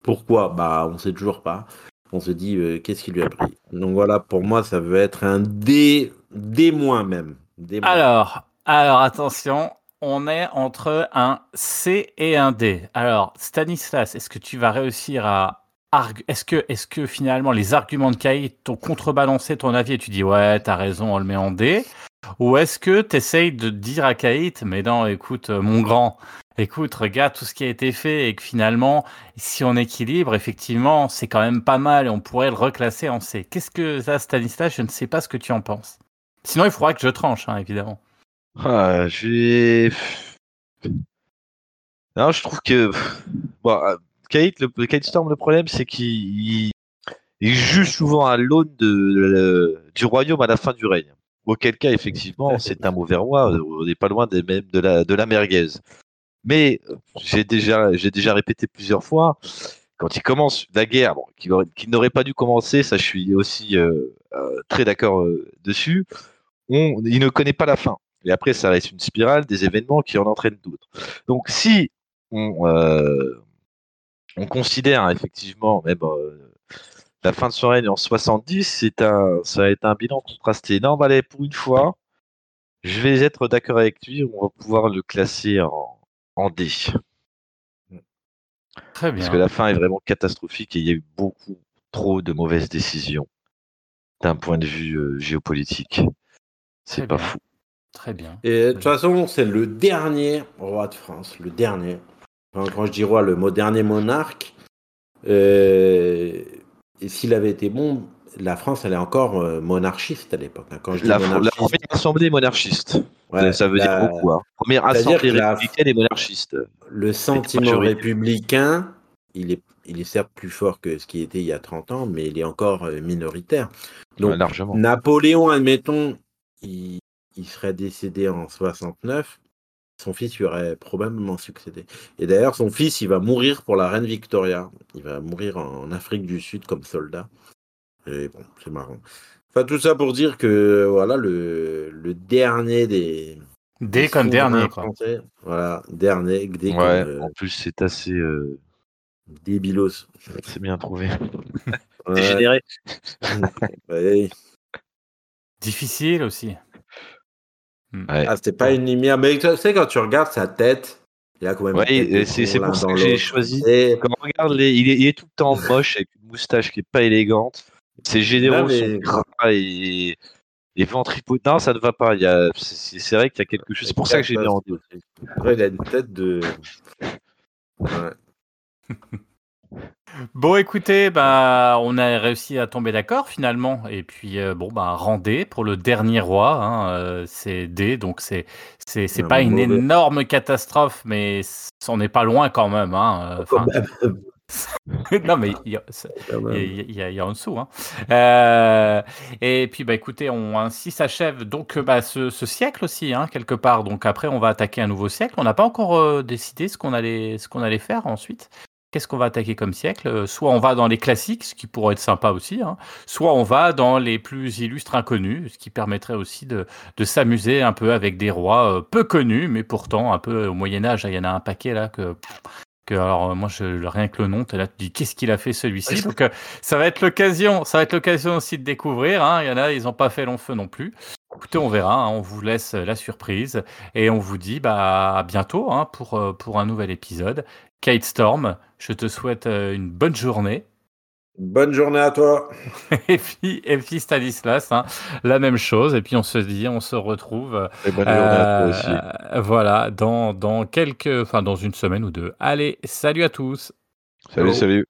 Pourquoi? Bah, on sait toujours pas. On se dit, euh, qu'est-ce qui lui a pris? Donc voilà, pour moi, ça veut être un D, D même. Alors, alors attention, on est entre un C et un D. Alors, Stanislas, est-ce que tu vas réussir à est-ce que est-ce que finalement les arguments de Kate t'ont contrebalancé ton avis et tu dis ouais, t'as raison, on le met en D? Ou est-ce que tu essayes de dire à Kate mais non, écoute euh, mon grand, écoute, regarde tout ce qui a été fait et que finalement si on équilibre, effectivement, c'est quand même pas mal et on pourrait le reclasser en C. Qu'est-ce que ça Stanislas, je ne sais pas ce que tu en penses. Sinon, il faudra que je tranche hein, évidemment. Ah, je. Non, je trouve que. Bon, euh, Kate, le, Kate Storm, le problème, c'est qu'il il- il juge souvent à l'aune du royaume à la fin du règne. Auquel cas, effectivement, c'est un mauvais roi. On n'est pas loin des mêmes de la, de la merguez. Mais euh, j'ai déjà, déjà répété plusieurs fois, quand il commence la guerre, bon, qui, aurait- qui n'aurait pas dû commencer, ça je suis aussi euh, euh, très d'accord dessus, on, il ne connaît pas la fin. Et après, ça reste une spirale des événements qui en entraînent d'autres. Donc, si on, on considère effectivement même la fin de son règne en 70, c'est un, ça va être un bilan contrasté. Non, bah, allez, pour une fois, je vais être d'accord avec lui. On va pouvoir le classer en, en D. Très bien. Parce que la fin est vraiment catastrophique et il y a eu beaucoup trop de mauvaises décisions d'un point de vue euh, géopolitique. C'est Très pas bien. fou. Très bien. Et de toute façon, c'est le dernier roi de France, le dernier. Enfin, quand je dis roi, le mot dernier monarque. euh, s'il avait été bon, la France, elle est encore euh, monarchiste à l'époque. hein. Quand je dis La, première assemblée monarchiste. ouais, ça veut la- dire beaucoup. hein. Première assemblée républicaine et monarchiste. le sentiment républicain, il est, il est certes plus fort que ce qui était il y a 30 ans, mais il est encore euh, minoritaire. Donc, largement. Napoléon, admettons, il, il serait décédé en 69, son fils lui aurait probablement succédé. Et d'ailleurs, son fils, il va mourir pour la reine Victoria. Il va mourir en Afrique du Sud comme soldat. Et bon, c'est marrant. Enfin, tout ça pour dire que, voilà, le, le dernier des. D des comme dernier, quoi. français. Voilà, dernier, D comme Ouais, euh, en plus, c'est assez. euh, débilos. c'est bien trouvé. Dégénéré. <laughs> ouais. Difficile aussi. Ouais. Ah, c'était pas une lumière. Mais tu sais, quand tu regardes sa tête, il a quand même. Ouais, c'est- c'est pour ça que j'ai choisi. Et- Quand on regarde, les... il, est, il est tout le temps moche avec une moustache qui est pas élégante. Ses généraux mais- sont gras et, et ça ne va pas. Il y a... C'est c'est vrai qu'il y a quelque chose. C'est pour ça que j'ai mis en deux. Il a une tête de. <laughs> Ouais. <laughs> Bon, écoutez, bah, on a réussi à tomber d'accord finalement. Et puis, euh, bon, bah, rendez pour le dernier roi. hein, euh, c'est D, donc c'est c'est c'est Un pas une mauvais. énorme catastrophe, mais c'en est pas loin quand même. Hein, euh, <laughs> non, mais il y a, il y a- il y a- il y a en dessous. Hein. Euh, et puis, bah, écoutez, on, ainsi s'achève donc bah, ce, ce siècle aussi, hein, quelque part. Donc après, on va attaquer un nouveau siècle. On n'a pas encore euh, décidé ce qu'on allait, ce qu'on allait faire ensuite. Qu'est-ce qu'on va attaquer comme siècle? Euh, Soit on va dans les classiques, ce qui pourrait être sympa aussi, hein, soit on va dans les plus illustres inconnus, ce qui permettrait aussi de, de s'amuser un peu avec des rois euh, peu connus, mais pourtant un peu au Moyen Âge. hein, Il y en a un paquet là que que alors euh, moi je rien que le nom t'es là tu dis qu'est-ce qu'il a fait celui-ci? Donc euh, ça va être l'occasion ça va être l'occasion aussi de découvrir hein. il y en a ils ont pas fait long feu non plus écoutez on verra hein. on vous laisse la surprise et on vous dit bah à bientôt pour pour un nouvel épisode Kate Storm je te souhaite euh, une bonne journée Bonne journée à toi. <laughs> et puis et puis Stanislas hein, la même chose et puis on se dit on se retrouve Et bonne journée à toi aussi. euh, voilà dans dans quelques enfin dans une semaine ou deux allez salut à tous Salut, salut.